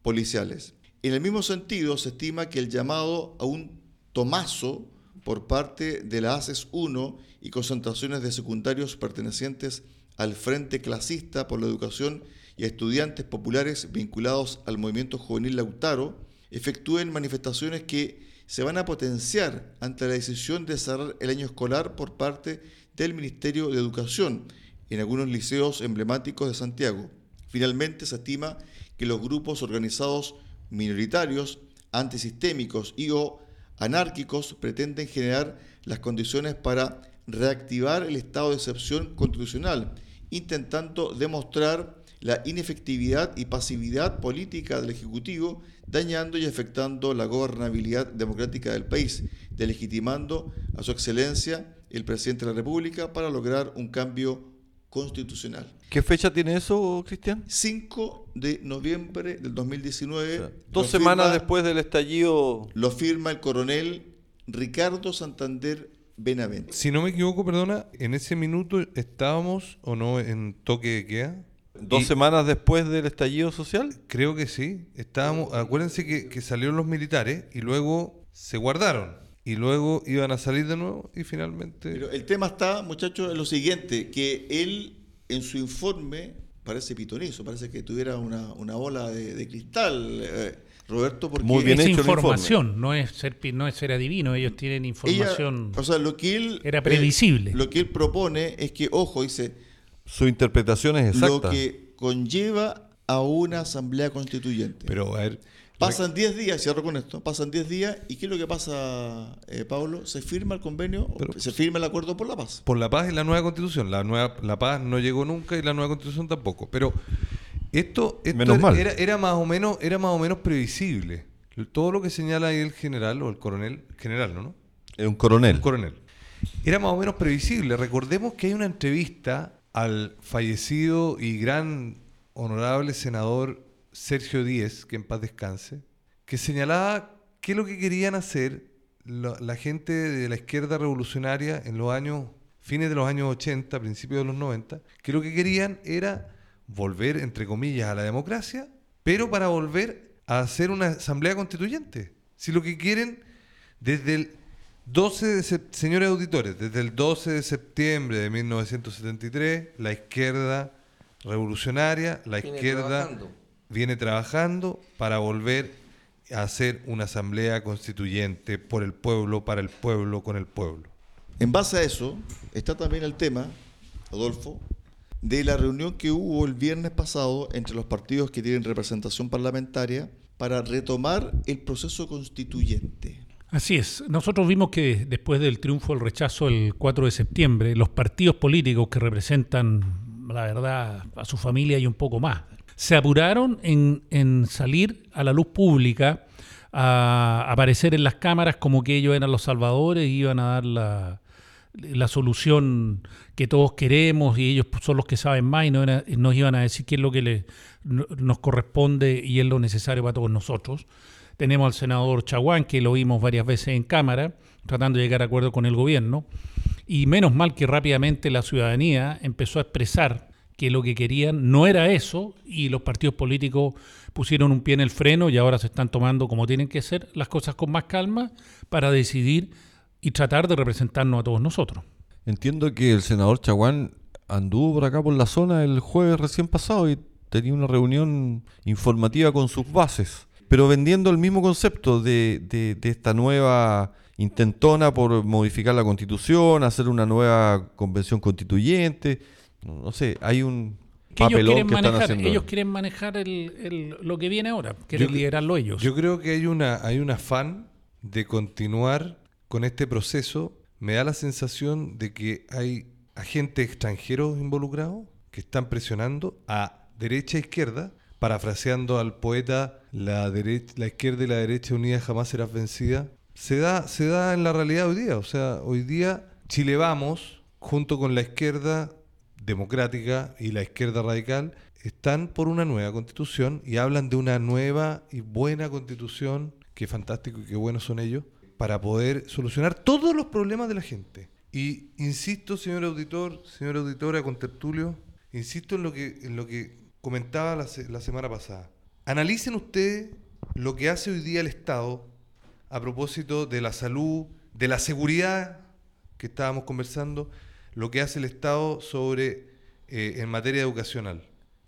policiales. En el mismo sentido, se estima que el llamado a un tomazo por parte de la ACES 1 y concentraciones de secundarios pertenecientes al Frente Clasista por la Educación y estudiantes populares vinculados al movimiento juvenil Lautaro efectúen manifestaciones que se van a potenciar ante la decisión de cerrar el año escolar por parte del Ministerio de Educación en algunos liceos emblemáticos de Santiago. Finalmente, se estima que los grupos organizados minoritarios, antisistémicos y o anárquicos pretenden generar las condiciones para reactivar el estado de excepción constitucional, intentando demostrar la inefectividad y pasividad política del Ejecutivo, dañando y afectando la gobernabilidad democrática del país, delegitimando a su excelencia el presidente de la República para lograr un cambio constitucional. ¿Qué fecha tiene eso, Cristian? 5 de noviembre del 2019. dos semanas después del estallido. Lo firma el coronel Ricardo Santander Benavente. Si no me equivoco, perdona, en ese minuto estábamos o no en toque de queda. ¿Dos semanas después del estallido social? Creo que sí. Estábamos, acuérdense que, que salieron los militares y luego se guardaron y luego iban a salir de nuevo y finalmente... Pero el tema está, muchachos, en lo siguiente, que él en su informe parece pitonizo, parece que tuviera una, una bola de, cristal. Eh, Roberto, porque Muy bien es información, no es ser no es ser adivino, ellos tienen información. o sea, lo que él era previsible. lo que él propone es que, ojo, dice, su interpretación es exacta. Lo que conlleva a una asamblea constituyente. Pero a ver, Pasan 10 días, cierro con esto, pasan 10 días y ¿qué es lo que pasa, eh, Pablo? Se firma el convenio, se firma el acuerdo por la paz. Por la paz y la nueva constitución. La, nueva, la paz no llegó nunca y la nueva constitución tampoco. Pero esto, era, más o menos, era más o menos previsible. Todo lo que señala ahí el general o el coronel, general, ¿no? Es un coronel. Un coronel. Era más o menos previsible. Recordemos que hay una entrevista al fallecido y gran honorable senador Sergio Díez, que en paz descanse, que señalaba qué es lo que querían hacer la, gente de la izquierda revolucionaria en los años, fines de los años 80, principios de los 90, que lo que querían era volver, entre comillas, a la democracia, pero para volver a hacer una asamblea constituyente. Si lo que quieren, desde el 12 de señores auditores, desde el 12 de septiembre de 1973, la izquierda revolucionaria, la izquierda trabajando. Viene trabajando para volver a hacer una asamblea constituyente por el pueblo, para el pueblo, con el pueblo. En base a eso, está también el tema, Adolfo, de la reunión que hubo el viernes pasado entre los partidos que tienen representación parlamentaria para retomar el proceso constituyente. Así es. Nosotros vimos que después del triunfo del rechazo el 4 de septiembre, los partidos políticos que representan, la verdad, a su familia y un poco más, se apuraron en, salir a la luz pública, a aparecer en las cámaras como que ellos eran los salvadores y iban a dar la, solución que todos queremos y ellos son los que saben más y no era- nos iban a decir qué es lo que le- no- nos corresponde y es lo necesario para todos nosotros. Tenemos al senador Chaguán, que lo vimos varias veces en Cámara, tratando de llegar a acuerdo con el gobierno. Y menos mal que rápidamente la ciudadanía empezó a expresar que lo que querían no era eso y los partidos políticos pusieron un pie en el freno y ahora se están tomando como tienen que ser las cosas con más calma para decidir y tratar de representarnos a todos nosotros. Entiendo que el senador Chaguán anduvo por acá por la zona el jueves recién pasado y tenía una reunión informativa con sus bases, pero vendiendo el mismo concepto de, de- esta nueva intentona por modificar la constitución, hacer una nueva convención constituyente. No sé, hay un Que ellos papelón quieren que están manejar, haciendo. ellos quieren manejar el, el- lo que viene ahora, quieren Yo- liderarlo ellos. Yo creo que hay una hay un afán de continuar con este proceso. Me da la sensación de que hay agentes extranjeros involucrados que están presionando a derecha e izquierda, parafraseando al poeta la derecha, la izquierda y la derecha unidas jamás serás vencida. Se da se da en la realidad hoy día, o sea, hoy día Chile Vamos junto con la izquierda democrática y la izquierda radical están por una nueva constitución y hablan de una nueva y buena constitución, que fantástico y qué buenos son ellos, para poder solucionar todos los problemas de la gente. Y insisto, señor auditor, señora auditora, con tertulio, insisto en lo que, en lo que comentaba la, la semana pasada. Analicen ustedes lo que hace hoy día el Estado a propósito de la salud, de la seguridad que estábamos conversando, lo que hace el Estado sobre eh, en materia educacional.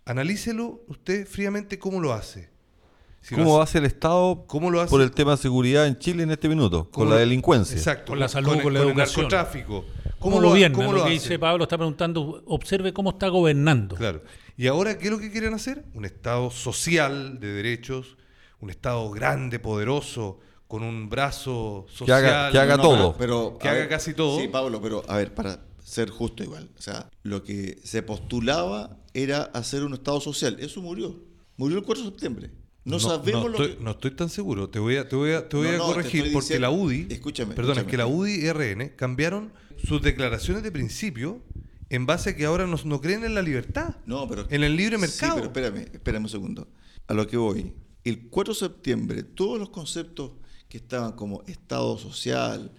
Analícelo usted fríamente cómo lo hace. Si lo ¿Cómo hace- hace el Estado ¿Cómo lo hace? por el tema de seguridad en Chile en este minuto? cómo Con la delincuencia. Exacto. Con la salud, con la el educación. narcotráfico. ¿Cómo, lo, gobierna? cómo lo, lo que hace? dice Pablo está preguntando, observe cómo está gobernando. Claro. Y ahora, ¿qué es lo que quieren hacer? Un Estado social de derechos, un Estado grande, poderoso, con un brazo social. haga- que haga No, todo. Pero, Que haga casi todo. Sí, Pablo, pero a ver, para ser justo igual. O sea, lo que se postulaba era hacer un Estado social. Eso murió. Murió el 4 de septiembre. No, sabemos no lo estoy, que... no estoy tan seguro. Te voy a, te voy a, te voy No, a corregir porque la UDI, Escúchame, perdón, es que la UDI y RN cambiaron sus declaraciones de principio en base a que ahora no, no creen en la libertad, No, pero... en el libre Sí, mercado. pero espérame, espérame un segundo. A lo que voy. El 4 de septiembre, todos los conceptos que estaban como Estado social,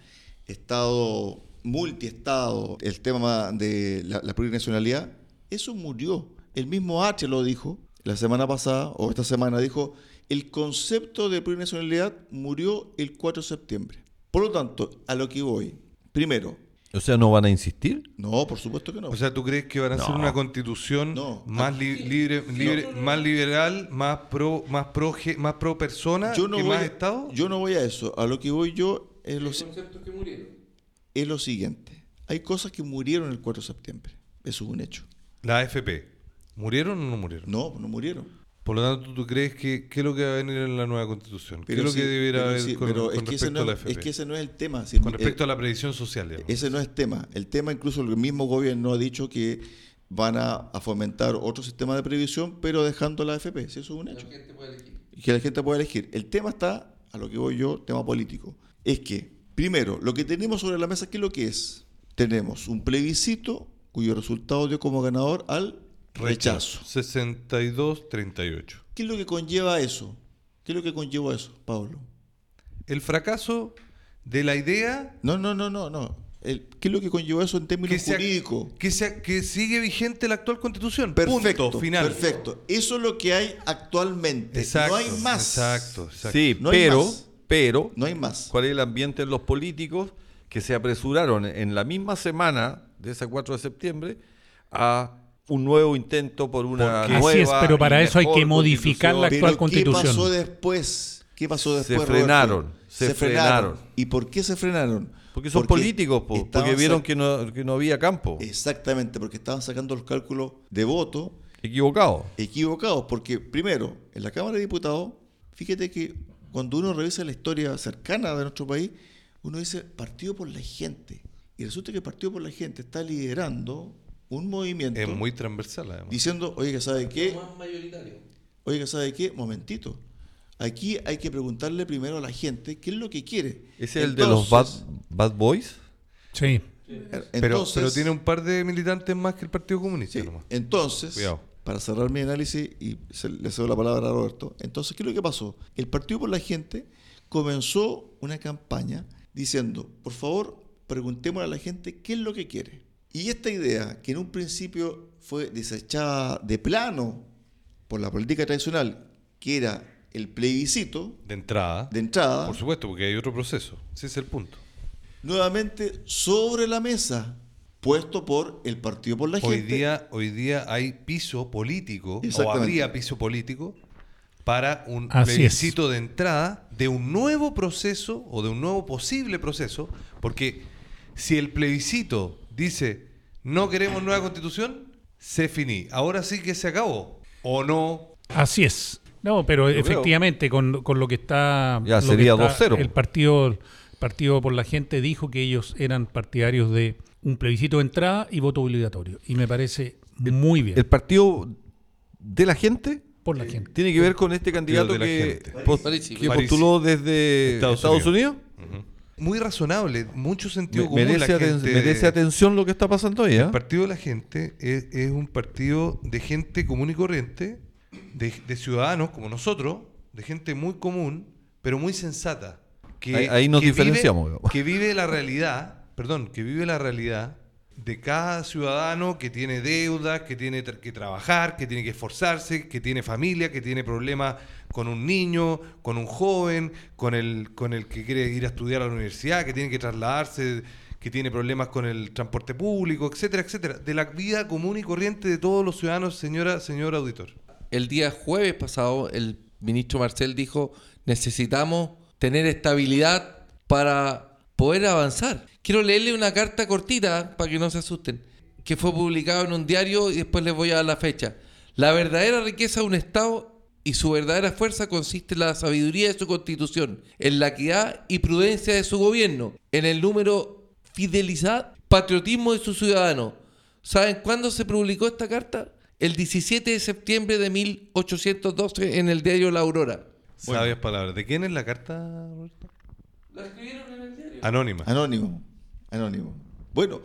Estado multiestado, el tema de la, la plurinacionalidad, eso murió. El mismo H lo dijo la semana pasada, o esta semana dijo, el concepto de plurinacionalidad murió el 4 de septiembre. Por lo tanto, a lo que voy. Primero, O sea, ¿no van a insistir? no, por supuesto que no. O sea, ¿tú crees que van a hacer No. una constitución No. más li- libre, libre- más liberal, más pro, más pro, ge- más pro persona yo no y voy más a- Estado? Yo no voy a eso. A lo que voy yo es lo, Los conceptos que murieron. Es lo siguiente. Hay cosas que murieron el 4 de septiembre. Eso es un hecho. La AFP, ¿murieron o no murieron? No, no murieron. Por lo tanto, ¿tú crees que qué es lo que va a venir en la nueva constitución? ¿Qué es lo sí, que debiera pero haber sí, con, pero con es que ese respecto no a la es, AFP? es que ese no es el tema. Si- con respecto a la previsión social, digamos. Ese no es tema. El tema, incluso el mismo gobierno ha dicho que van a, a fomentar otro sistema de previsión, pero dejando la AFP. Si eso es un hecho. La gente puede elegir. y que la gente pueda elegir. El tema está, a lo que voy yo, tema político, es que, primero, lo que tenemos sobre la mesa, ¿qué es lo que es? Tenemos un plebiscito cuyo resultado dio como ganador al rechazo. 62-38. ¿Qué es lo que conlleva eso? ¿Qué es lo que conlleva eso, Pablo? El fracaso de la idea No, no, no, no, no. El- ¿Qué es lo que conlleva eso en términos que, jurídicos? que, se- que sigue vigente la actual constitución. Perfecto, Punto, final. perfecto. Eso es lo que hay actualmente. Exacto, no hay más. Exacto, exacto. Sí, No hay pero, más. Pero, No hay más. ¿cuál es el ambiente en los políticos que se apresuraron en la misma semana de ese 4 de septiembre a un nuevo intento por una Porque- nueva Así es, pero para eso hay que modificar la actual Pero constitución. ¿Qué pasó después? ¿Qué pasó Se después? frenaron, Roberto? se frenaron. ¿Y por qué se frenaron? Porque son políticos, po, porque vieron que no, que no había campo. Exactamente, porque estaban sacando los cálculos de voto Equivocado. equivocados. Porque, primero, en la Cámara de Diputados, fíjate que cuando uno revisa la historia cercana de nuestro país, uno dice Partido por la Gente. Y resulta que el Partido por la Gente está liderando un movimiento Es muy transversal, además. diciendo, oye, ¿sabe qué? Más mayoritario. Oiga, ¿sabe qué? Momentito. Aquí hay que preguntarle primero a la gente qué es lo que quiere. ¿Ese es el de los bad, bad Boys? Sí. Pero, entonces- pero tiene un par de militantes más que el Partido Comunista. Sí, nomás. entonces, Cuidado. Para cerrar mi análisis y se- le cedo la palabra a Roberto, entonces, ¿qué es lo que pasó? El Partido por la Gente comenzó una campaña diciendo, por favor, preguntémosle a la gente qué es lo que quiere. Y esta idea, que en un principio fue desechada de plano por la política tradicional, que era el plebiscito De entrada. de entrada, Por supuesto, porque hay otro proceso. Ese es el punto. nuevamente sobre la mesa, puesto por el Partido por la Hoy Gente. día, hoy día hay piso político, o habría piso político, para un Así plebiscito de entrada de un nuevo proceso o de un nuevo posible proceso, porque si el plebiscito dice no queremos nueva constitución, se finí. Ahora sí que se acabó. ¿O no? Así es. No, pero Yo efectivamente, con, con lo que está. Ya sería está- 2-0. El partido, el partido por la Gente dijo que ellos eran partidarios de un plebiscito de entrada y voto obligatorio. Y me parece muy bien. ¿El partido de la gente? por la gente. ¿Tiene que ver con este candidato que, postuló desde Estados Estados, Unidos? Muy razonable, mucho sentido común. merece, la aten- gente- merece atención lo que está pasando ahí. ¿eh? El Partido de la Gente es, es un partido de gente común y corriente, de, de ciudadanos como nosotros, de gente muy común, pero muy sensata. Que, Ahí- ahí nos que diferenciamos, Vive, que vive la realidad, perdón, que vive la realidad de cada ciudadano que tiene deudas, que tiene que trabajar, que tiene que esforzarse, que tiene familia, que tiene problemas con un niño, con un joven, con el, con el que quiere ir a estudiar a la universidad, que tiene que trasladarse, que tiene problemas con el transporte público, etcétera, etcétera. De la vida común y corriente de todos los ciudadanos, señora, señor auditor. El día jueves pasado, el ministro Marcel dijo, necesitamos tener estabilidad para poder avanzar. Quiero leerle una carta cortita para que no se asusten, que fue publicado en un diario y después les voy a dar la fecha. La verdadera riqueza de un Estado y su verdadera fuerza consiste en la sabiduría de su constitución, en la equidad y prudencia de su gobierno, en el número fidelidad, patriotismo de sus ciudadanos. ¿Saben cuándo se publicó esta carta? El 17 de septiembre de 1812 en el diario La Aurora. Sabias palabras. ¿De quién es la carta, Roberto? La escribieron en el diario. Anónima. Anónimo, anónimo. Bueno,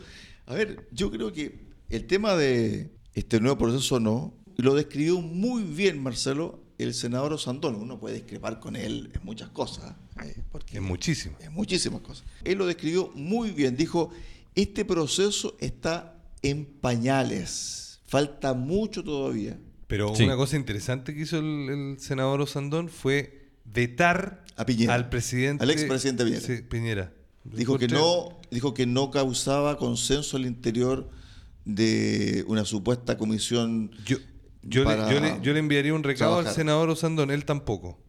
a ver, yo creo que el tema de este nuevo proceso no, lo describió muy bien Marcelo, el senador Osandón. Uno puede discrepar con él en muchas cosas, eh, porque Es muchísimo. en muchísimas cosas. Él lo describió muy bien. Dijo, este proceso está en pañales, falta mucho todavía. Pero Sí. una cosa interesante que hizo el, el senador Osandón fue vetar A Piñera. al presidente. Al expresidente Piñera. Sí, Piñera. Dijo que no, dijo que no causaba consenso al interior de una supuesta comisión Yo, yo, le, yo, le, yo le enviaría un recado al senador Osandón, él tampoco.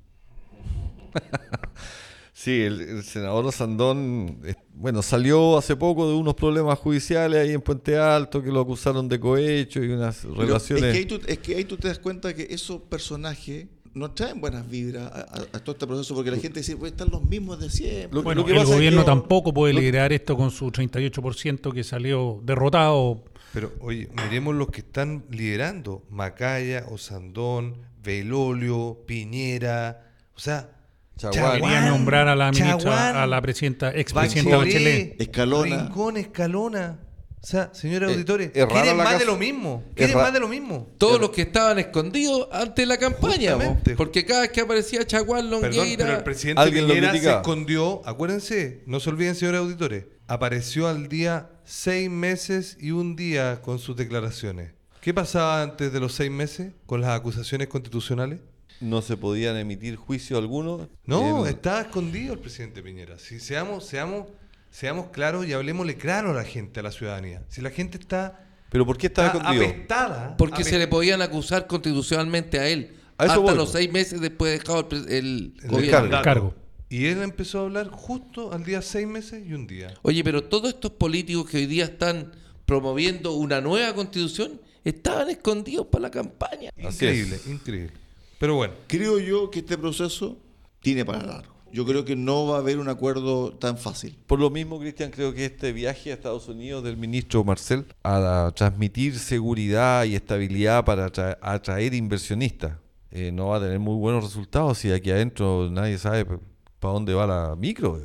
Sí, el, el senador Sandón, eh, bueno, salió hace poco de unos problemas judiciales ahí en Puente Alto que lo acusaron de cohecho y unas Pero relaciones. Es que, ahí tú, es que ahí tú te das cuenta que esos personajes no traen buenas vibras a, a- a todo este proceso porque la gente dice, pues están los mismos de siempre. Lo- Bueno, que el es gobierno que- tampoco puede lo- liderar esto con su 38% que salió derrotado. Pero oye, miremos los que están liderando. Macaya, Osandón, Velolio, Piñera. O sea, Chaguán. Querían nombrar a la ministra, Chaguán, a la presidenta, expresidenta Bachelet, Bachelet. Escalona. Rincón, Escalona. O sea, señores Eh, auditores, quieren la más de lo mismo. Quieren más de lo mismo. Todos los que estaban escondidos antes de la campaña, porque cada vez que aparecía Chaguán, Perdón, Longueira, pero el presidente Alguien lo Piñera se escondió. Acuérdense, no se olviden, señores auditores. Apareció al día seis meses y un día con sus declaraciones. ¿Qué pasaba antes de los seis meses con las acusaciones constitucionales? No se podían emitir juicio alguno. No, Eh, estaba escondido el presidente Piñera. Si seamos, seamos, seamos claros y hablemosle claro a la gente, a la ciudadanía. Si la gente está ¿Pero por qué estaba está escondido? apestada. Porque se le podían acusar constitucionalmente a él. A hasta voy, los po. seis meses después de dejado el, pre- el El gobierno. cargo. cargo. Y él empezó a hablar justo al día seis meses y un día. Oye, pero todos estos políticos que hoy día están promoviendo una nueva constitución estaban escondidos para la campaña. Increíble, increíble. Pero bueno, Creo yo que este proceso tiene para largo. Yo creo que no va a haber un acuerdo tan fácil. Por lo mismo, Cristian, creo que este viaje a Estados Unidos del ministro Marcel a transmitir seguridad y estabilidad para atra- atraer inversionistas eh, no va a tener muy buenos resultados si aquí adentro nadie sabe para dónde va la micro.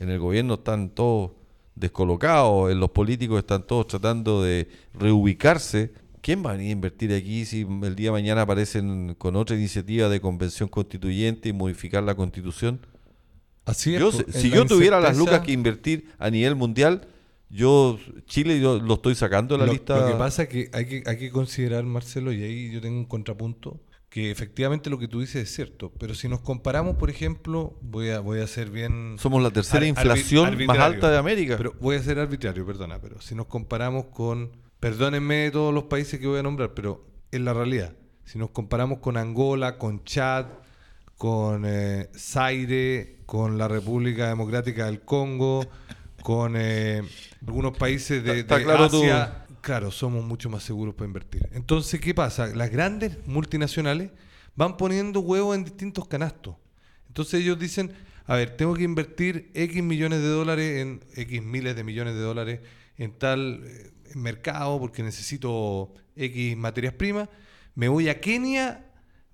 En el gobierno están todos descolocados, en los políticos están todos tratando de reubicarse. ¿Quién va a venir a invertir aquí si el día de mañana aparecen con otra iniciativa de convención constituyente y modificar la constitución? Así es. Yo, po, si- yo tuviera las lucas que invertir a nivel mundial, yo Chile yo lo estoy sacando de la lo, lista. lo que pasa es que hay, que hay que considerar, Marcelo, y ahí yo tengo un contrapunto, que efectivamente lo que tú dices es cierto, pero si nos comparamos, por ejemplo, voy a, voy a ser bien... Somos la tercera ar- inflación arbi- más alta de América. Pero voy a ser arbitrario, perdona, pero si nos comparamos con, perdónenme todos los países que voy a nombrar, pero en la realidad, si nos comparamos con Angola, con Chad, con eh, Zaire, con la República Democrática del Congo, con eh, algunos países de, Está- está de claro tú- Asia, claro, somos mucho más seguros para invertir. Entonces, ¿qué pasa? Las grandes multinacionales van poniendo huevos en distintos canastos. Entonces ellos dicen, a ver, tengo que invertir X millones de dólares en X miles de millones de dólares en tal eh, mercado porque necesito X materias primas. Me voy a Kenia,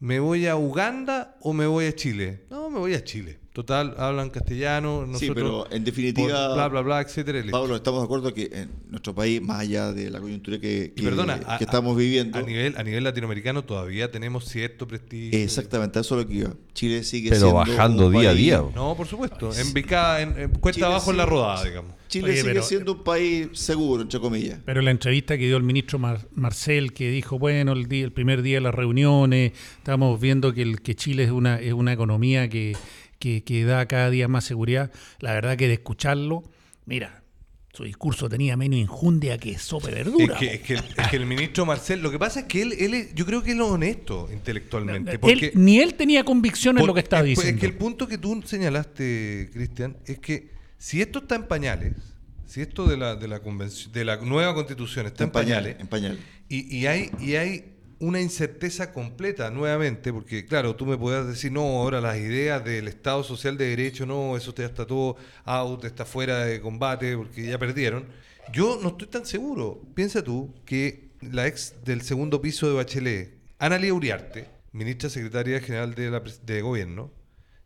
me voy a Uganda o me voy a Chile. No, me voy a Chile. Total, hablan castellano, nosotros sí, pero en por definitiva, bla bla bla, etcétera. Pablo, estamos de acuerdo que en nuestro país, más allá de la coyuntura que, que- perdona, que a- estamos viviendo, A nivel, a nivel latinoamericano todavía tenemos cierto prestigio. exactamente, eso es lo que iba. Chile sigue Pero siendo bajando un día a día. No, por supuesto. En picada, en, en cuesta Chile abajo en la rodada, digamos. Chile Oye, sigue pero- siendo un país seguro, entre comillas. Pero la entrevista que dio el ministro Mar- Marcel, que dijo, bueno, el, día, el primer día de las reuniones, estamos viendo que, el, que Chile es una, es una economía que, que, que da cada día más seguridad. La verdad que de escucharlo, mira, su discurso tenía menos injundia que sopa de Es verdura. que, es, que, es que el ministro Marcel, lo que pasa es que él, él es- yo creo que él es honesto intelectualmente. Él- Porque, ni él tenía convicción en lo que estaba es- diciendo. Es que el punto que tú señalaste, Cristian, es que si esto está en pañales, si esto de la, de la, de la nueva constitución está en, pañales, En pañales. Y, y hay, y hay una incerteza completa nuevamente, porque claro, tú me podrás decir, no, ahora las ideas del Estado Social de Derecho, no, eso ya está todo out, está fuera de combate, porque ya perdieron. Yo no estoy tan seguro. Piensa tú que la ex del segundo piso de Bachelet, Analia Uriarte, ministra secretaria general de, la, de gobierno,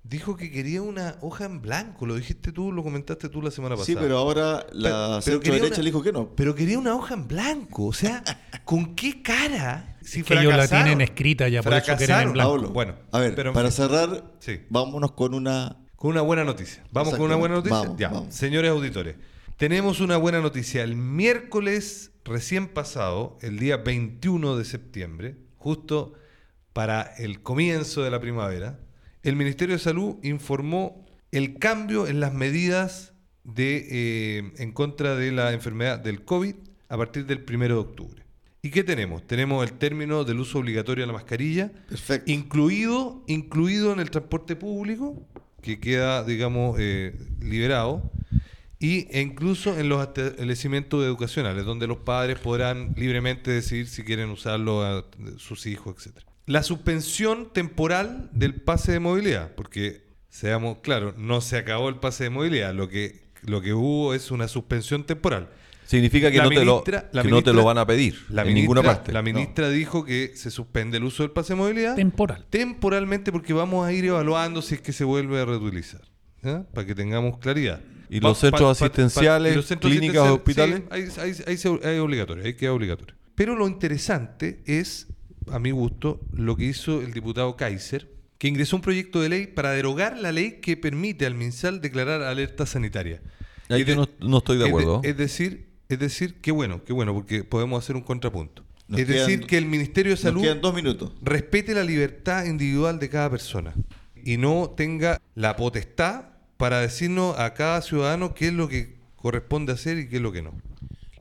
dijo que quería una hoja en blanco. Lo dijiste tú, lo comentaste tú la semana pasada. Sí, pero ahora Pero- la pero centro quería derecha una- le dijo que no. Pero quería una hoja en blanco. O sea, ¿con qué cara? Si que ellos la tienen escrita ya, por eso quieren en Fracasaron. blanco. Pablo, Bueno, a ver, pero para cerrar, Sí. vámonos con una Con una buena noticia. Vamos con una buena noticia. Vamos, ya, vamos. señores auditores. Tenemos una buena noticia. El miércoles recién pasado, el día 21 de septiembre, justo para el comienzo de la primavera, el Ministerio de Salud informó el cambio en las medidas de, eh, en contra de la enfermedad del COVID a partir del 1 de octubre. ¿Y qué tenemos? Tenemos el término del uso obligatorio de la mascarilla, Perfecto. incluido, incluido en el transporte público, que queda, digamos, eh, liberado, y, e incluso en los establecimientos educacionales, donde los padres podrán libremente decidir si quieren usarlo a sus hijos, etc. La suspensión temporal del pase de movilidad, porque seamos claros, no se acabó el pase de movilidad, lo que, lo que hubo es una suspensión temporal. Significa que, La no, te lo, ministra- la que no te lo ministra- van a pedir La en ministra, ninguna parte. La ministra dijo que se suspende el uso del pase de movilidad Temporal. temporalmente porque vamos a ir evaluando si es que se vuelve a reutilizar. ¿ya? Para que tengamos claridad. ¿Y los centros pa- pa- asistenciales, y los centros clínicas, asistenciales, hospitales? Sí, ahí es obligatorio, ahí queda obligatorio. Pero lo interesante es, a mi gusto, lo que hizo el diputado Kaiser, que ingresó un proyecto de ley para derogar la ley que permite al MinSal declarar alerta sanitaria. Ahí Es yo de- no, no estoy de es acuerdo. Es, decir, es decir, qué bueno, qué bueno, porque podemos hacer un contrapunto. Nos es quedan- decir, que el Ministerio de Salud dos minutos. respete la libertad individual de cada persona y no tenga la potestad para decirnos a cada ciudadano qué es lo que corresponde hacer y qué es lo que no.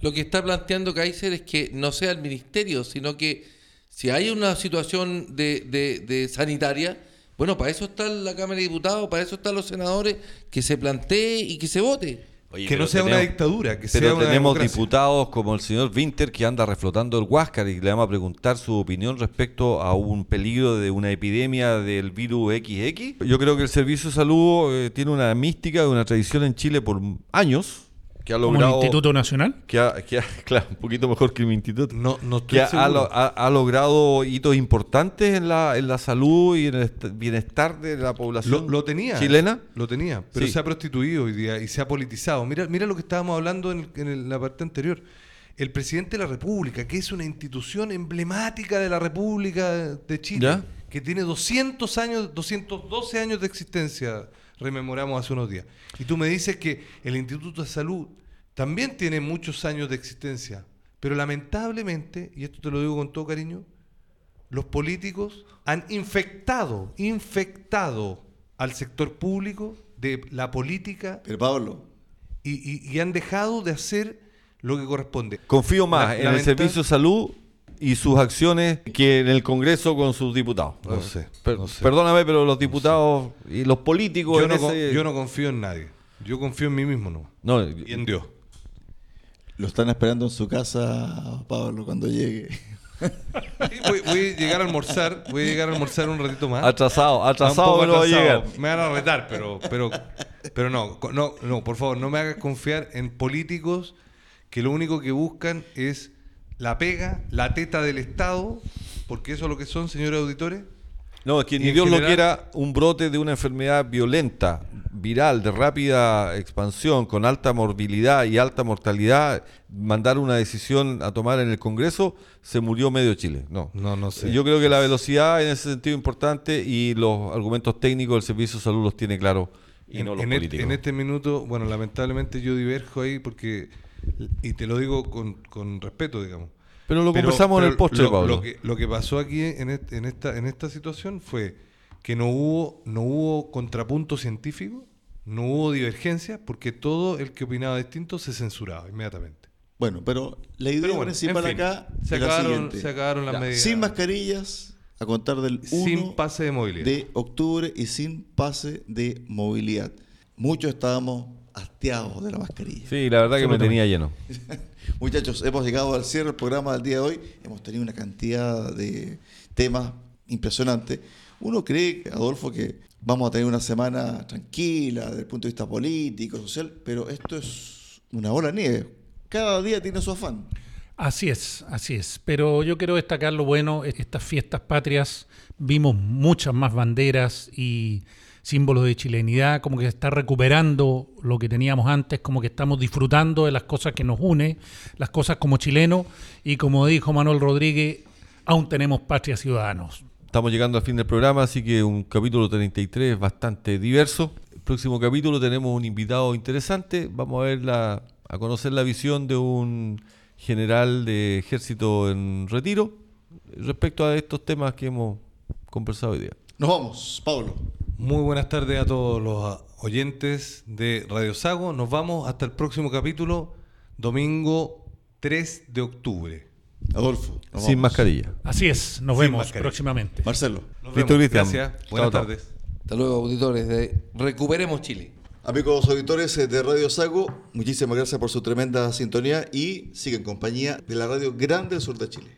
lo que está planteando Kaiser es que no sea el ministerio, sino que si hay una situación de, de- de sanitaria, bueno, para eso está la Cámara de Diputados, para eso están los senadores, que se plantee y que se vote. Oye, que no sea una dictadura, que sea Pero una tenemos democracia. diputados como el señor Winter que anda reflotando el Huáscar y le vamos a preguntar su opinión respecto a un peligro de una epidemia del virus XX. Yo creo que el Servicio de Salud eh, tiene una mística, una tradición en Chile por años que ha Como el. Instituto Nacional. Que ha, que ha- claro, un poquito mejor que mi instituto. No, no estoy que ha, ha- ha logrado hitos importantes en la, en la salud y en el est- bienestar de la población Lo, lo tenía. chilena. Lo tenía, pero Sí. se ha prostituido hoy día y se ha politizado. Mira, mira lo que estábamos hablando en, en el- la parte anterior. El presidente de la República, que es una institución emblemática de la República de Chile, ¿Ya? que tiene 200 años, 212 años de existencia, rememoramos hace unos días. Y tú me dices que el Instituto de Salud también tiene muchos años de existencia, pero lamentablemente, y esto te lo digo con todo cariño, los políticos han infectado, infectado al sector público de la política Pero Pablo, y, y- y han dejado de hacer lo que corresponde. Confío más La- en el Servicio de Salud y sus acciones que en el Congreso con sus diputados. No sé, Per- no sé. Perdóname, pero los diputados y los políticos Yo en no, ese- yo no confío en nadie. Yo confío en mí mismo, no. No, Y en Dios. lo están esperando en su casa, Pablo, cuando llegue. Sí, voy, voy a llegar a almorzar, voy a llegar a almorzar un ratito más. atrasado, atrasado a atrasado. llegar. Me van a retar, pero, pero, pero no, no, no, por favor, no me hagas confiar en políticos que lo único que buscan es la pega, la teta del Estado, porque eso es lo que son, señores auditores. No, es que ni Dios lo general- quiera un brote de una enfermedad violenta, viral, de rápida expansión, con alta morbilidad y alta mortalidad, mandar una decisión a tomar en el Congreso, se murió medio Chile. No. No, no sé. Yo creo que la velocidad en ese sentido es importante y los argumentos técnicos del Servicio de Salud los tiene claro y en, no los en políticos. en este minuto, bueno, lamentablemente yo diverjo ahí porque, y te lo digo con, con respeto, digamos. Pero lo Pero- conversamos en el postre, lo, Pablo. Lo que, lo que pasó aquí en, est- en esta, en esta situación fue que no hubo, no hubo contrapunto científico, no hubo divergencia, porque todo el que opinaba distinto se censuraba inmediatamente. Bueno, pero la idea Pero bueno, principal en fin, acá se es la acabaron- siguiente. se acabaron las Ya, medidas. Sin mascarillas, a contar del 1 Sin pase de movilidad. de octubre y sin pase de movilidad. Muchos estábamos hastiados de la mascarilla. Sí, la verdad que me tenía lleno. Muchachos, hemos llegado al cierre del programa del día de hoy. Hemos tenido una cantidad de temas impresionantes. Uno cree, Adolfo, que vamos a tener una semana tranquila desde el punto de vista político, social, pero esto es una bola de nieve. Cada día tiene su afán. Así es, así es. Pero yo quiero destacar lo bueno, estas fiestas patrias, vimos muchas más banderas y símbolos de chilenidad, como que se está recuperando lo que teníamos antes, como que estamos disfrutando de las cosas que nos une, las cosas como chilenos, y como dijo Manuel Rodríguez, aún tenemos patria ciudadanos. Estamos llegando al fin del programa, así que un capítulo 33 es bastante diverso. El próximo capítulo tenemos un invitado interesante. Vamos a ver la, a conocer la visión de un general de ejército en retiro respecto a estos temas que hemos conversado hoy día. Nos vamos, Pablo. Muy buenas tardes a todos los oyentes de Radio Sago. Nos vamos hasta el próximo capítulo, domingo 3 de octubre. Adolfo. nos Sin vamos. mascarilla. Así es, nos Sin vemos mascarilla. próximamente. Marcelo. Nos Listo, vemos. Cristian. Gracias. Buenas Chao, chao. tardes. Hasta luego, auditores de Recuperemos Chile. Amigos auditores eh, de Radio Sago, muchísimas gracias por su tremenda sintonía y sigan en compañía de la Radio Grande del Sur de Chile.